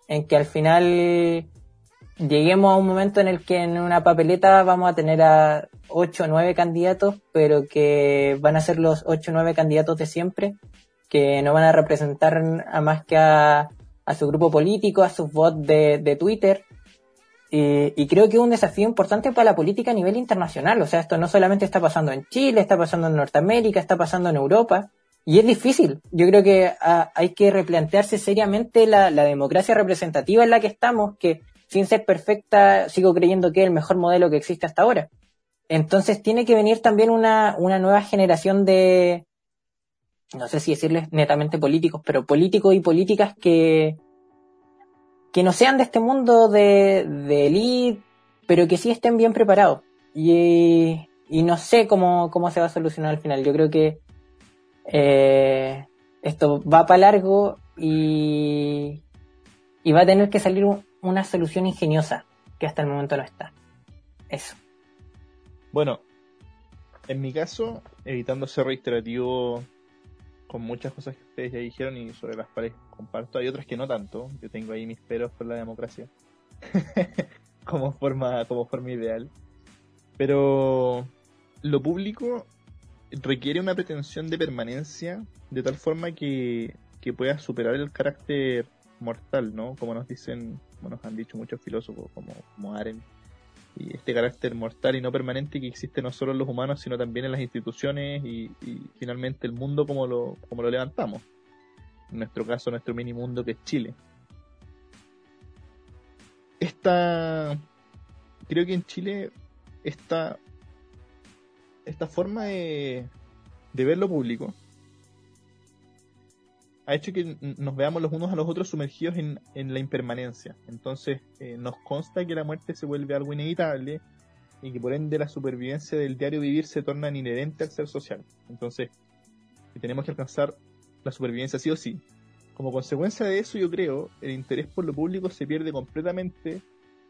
en que al final lleguemos a un momento en el que en una papeleta vamos a tener a ocho o nueve candidatos, pero que van a ser los ocho o nueve candidatos de siempre, que no van a representar a más que a, su grupo político, a sus bots de, Twitter, y creo que es un desafío importante para la política a nivel internacional. O sea, esto no solamente está pasando en Chile, está pasando en Norteamérica, está pasando en Europa. Y es difícil. Yo creo que ah, hay que replantearse seriamente la, democracia representativa en la que estamos, que sin ser perfecta sigo creyendo que es el mejor modelo que existe hasta ahora. Entonces tiene que venir también una, una nueva generación de, no sé si decirles netamente políticos, pero políticos y políticas que, que no sean de este mundo de, de elite, pero que sí estén bien preparados. Y, y no sé cómo, cómo se va a solucionar al final. Yo creo que eh, esto va para largo y, y va a tener que salir una solución ingeniosa que hasta el momento no está. Eso. Bueno, en mi caso, evitando ser reiterativo con muchas cosas que ustedes ya dijeron y sobre las cuales comparto. Hay otras que no tanto. Yo tengo ahí mis peros por la democracia. [laughs] como forma, como forma ideal. Pero lo público requiere una pretensión de permanencia de tal forma que, que pueda superar el carácter mortal, ¿no? Como nos dicen, como nos han dicho muchos filósofos como, como Arendt y este carácter mortal y no permanente que existe no solo en los humanos, sino también en las instituciones y, finalmente el mundo como lo, como lo levantamos. En nuestro caso, nuestro mini mundo que es Chile. Esta, creo que en Chile, esta, esta forma de, de ver lo público ha hecho que nos veamos los unos a los otros sumergidos en, la impermanencia. Entonces eh, nos consta que la muerte se vuelve algo inevitable y que por ende la supervivencia del diario vivir se torna inherente al ser social. Entonces, tenemos que alcanzar la supervivencia sí o sí. Como consecuencia de eso, yo creo, el interés por lo público se pierde completamente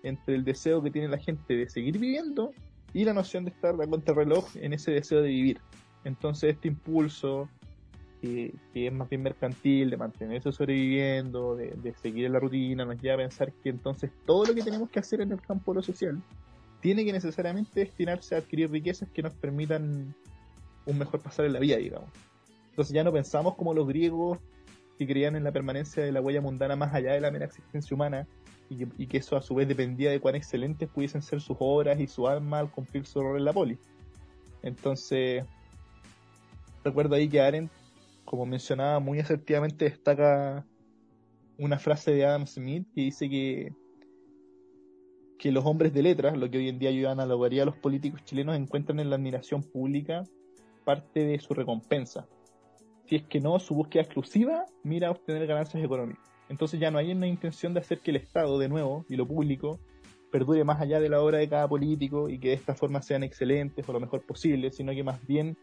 entre el deseo que tiene la gente de seguir viviendo y la noción de estar a contrarreloj en ese deseo de vivir. Entonces, este impulso, que, es más bien mercantil, de mantenerse sobreviviendo, de, seguir en la rutina, nos lleva a pensar que entonces todo lo que tenemos que hacer en el campo de lo social tiene que necesariamente destinarse a adquirir riquezas que nos permitan un mejor pasar en la vida, digamos. Entonces ya no pensamos como los griegos que creían en la permanencia de la huella mundana más allá de la mera existencia humana y que, eso a su vez dependía de cuán excelentes pudiesen ser sus obras y su alma al cumplir su rol en la poli. Entonces, recuerdo ahí que Arendt, como mencionaba muy asertivamente, destaca una frase de Adam Smith que dice que que los hombres de letras, lo que hoy en día ayudan a a los políticos chilenos, encuentran en la admiración pública parte de su recompensa. Si es que no, su búsqueda exclusiva mira a obtener ganancias económicas. Entonces ya no hay una intención de hacer que el Estado, de nuevo, y lo público, perdure más allá de la obra de cada político y que de esta forma sean excelentes o lo mejor posible, sino que más bien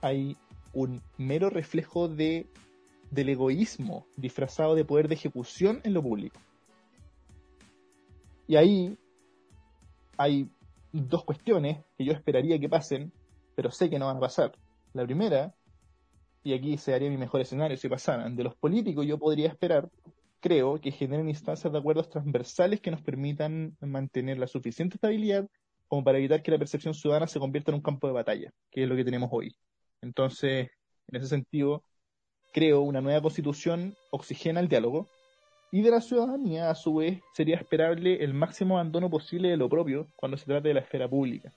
hay un mero reflejo de, del egoísmo disfrazado de poder de ejecución en lo público. Y ahí hay dos cuestiones que yo esperaría que pasen, pero sé que no van a pasar. La primera, y aquí se haría mi mejor escenario si pasaran, de los políticos yo podría esperar, creo, que generen instancias de acuerdos transversales que nos permitan mantener la suficiente estabilidad como para evitar que la percepción ciudadana se convierta en un campo de batalla, que es lo que tenemos hoy. Entonces, en ese sentido, creo una nueva constitución oxigena el diálogo, y de la ciudadanía, a su vez, sería esperable el máximo abandono posible de lo propio cuando se trate de la esfera pública.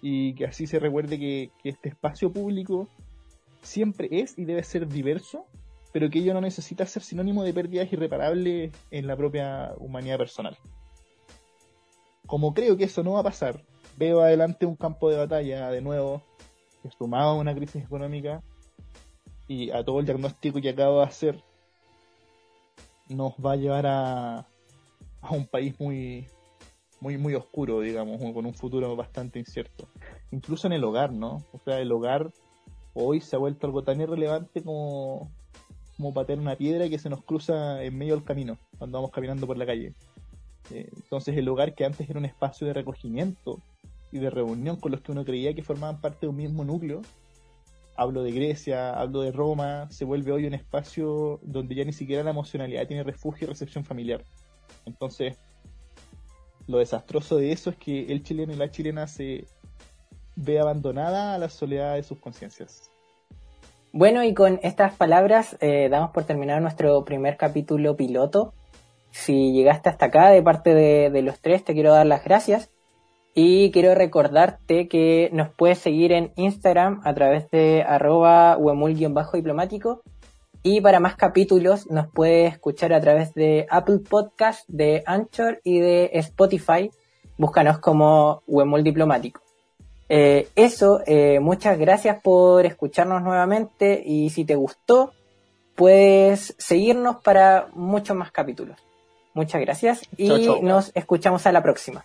Y que así se recuerde que, este espacio público siempre es y debe ser diverso, pero que ello no necesita ser sinónimo de pérdidas irreparables en la propia humanidad personal. Como creo que eso no va a pasar, veo adelante un campo de batalla de nuevo, que sumado a una crisis económica y a todo el diagnóstico que acabo de hacer, nos va a llevar a, a un país muy, muy, muy oscuro, digamos, con un futuro bastante incierto. Incluso en el hogar, ¿no? O sea, el hogar hoy se ha vuelto algo tan irrelevante como, como patear una piedra que se nos cruza en medio del camino cuando vamos caminando por la calle. Eh, entonces el hogar que antes era un espacio de recogimiento y de reunión con los que uno creía que formaban parte de un mismo núcleo, hablo de Grecia, hablo de Roma, se vuelve hoy un espacio donde ya ni siquiera la emocionalidad tiene refugio y recepción familiar. Entonces, lo desastroso de eso es que el chileno y la chilena se ve abandonada a la soledad de sus conciencias. Bueno, y con estas palabras eh, damos por terminar nuestro primer capítulo piloto. Si llegaste hasta acá de parte de, de los tres, te quiero dar las gracias. Y quiero recordarte que nos puedes seguir en Instagram a través de arroba huemul-diplomático. Y para más capítulos nos puedes escuchar a través de Apple Podcast, de Anchor y de Spotify. Búscanos como Huemul Diplomático. Eh, eso, eh, muchas gracias por escucharnos nuevamente y si te gustó, puedes seguirnos para muchos más capítulos. Muchas gracias y nos escuchamos a la próxima.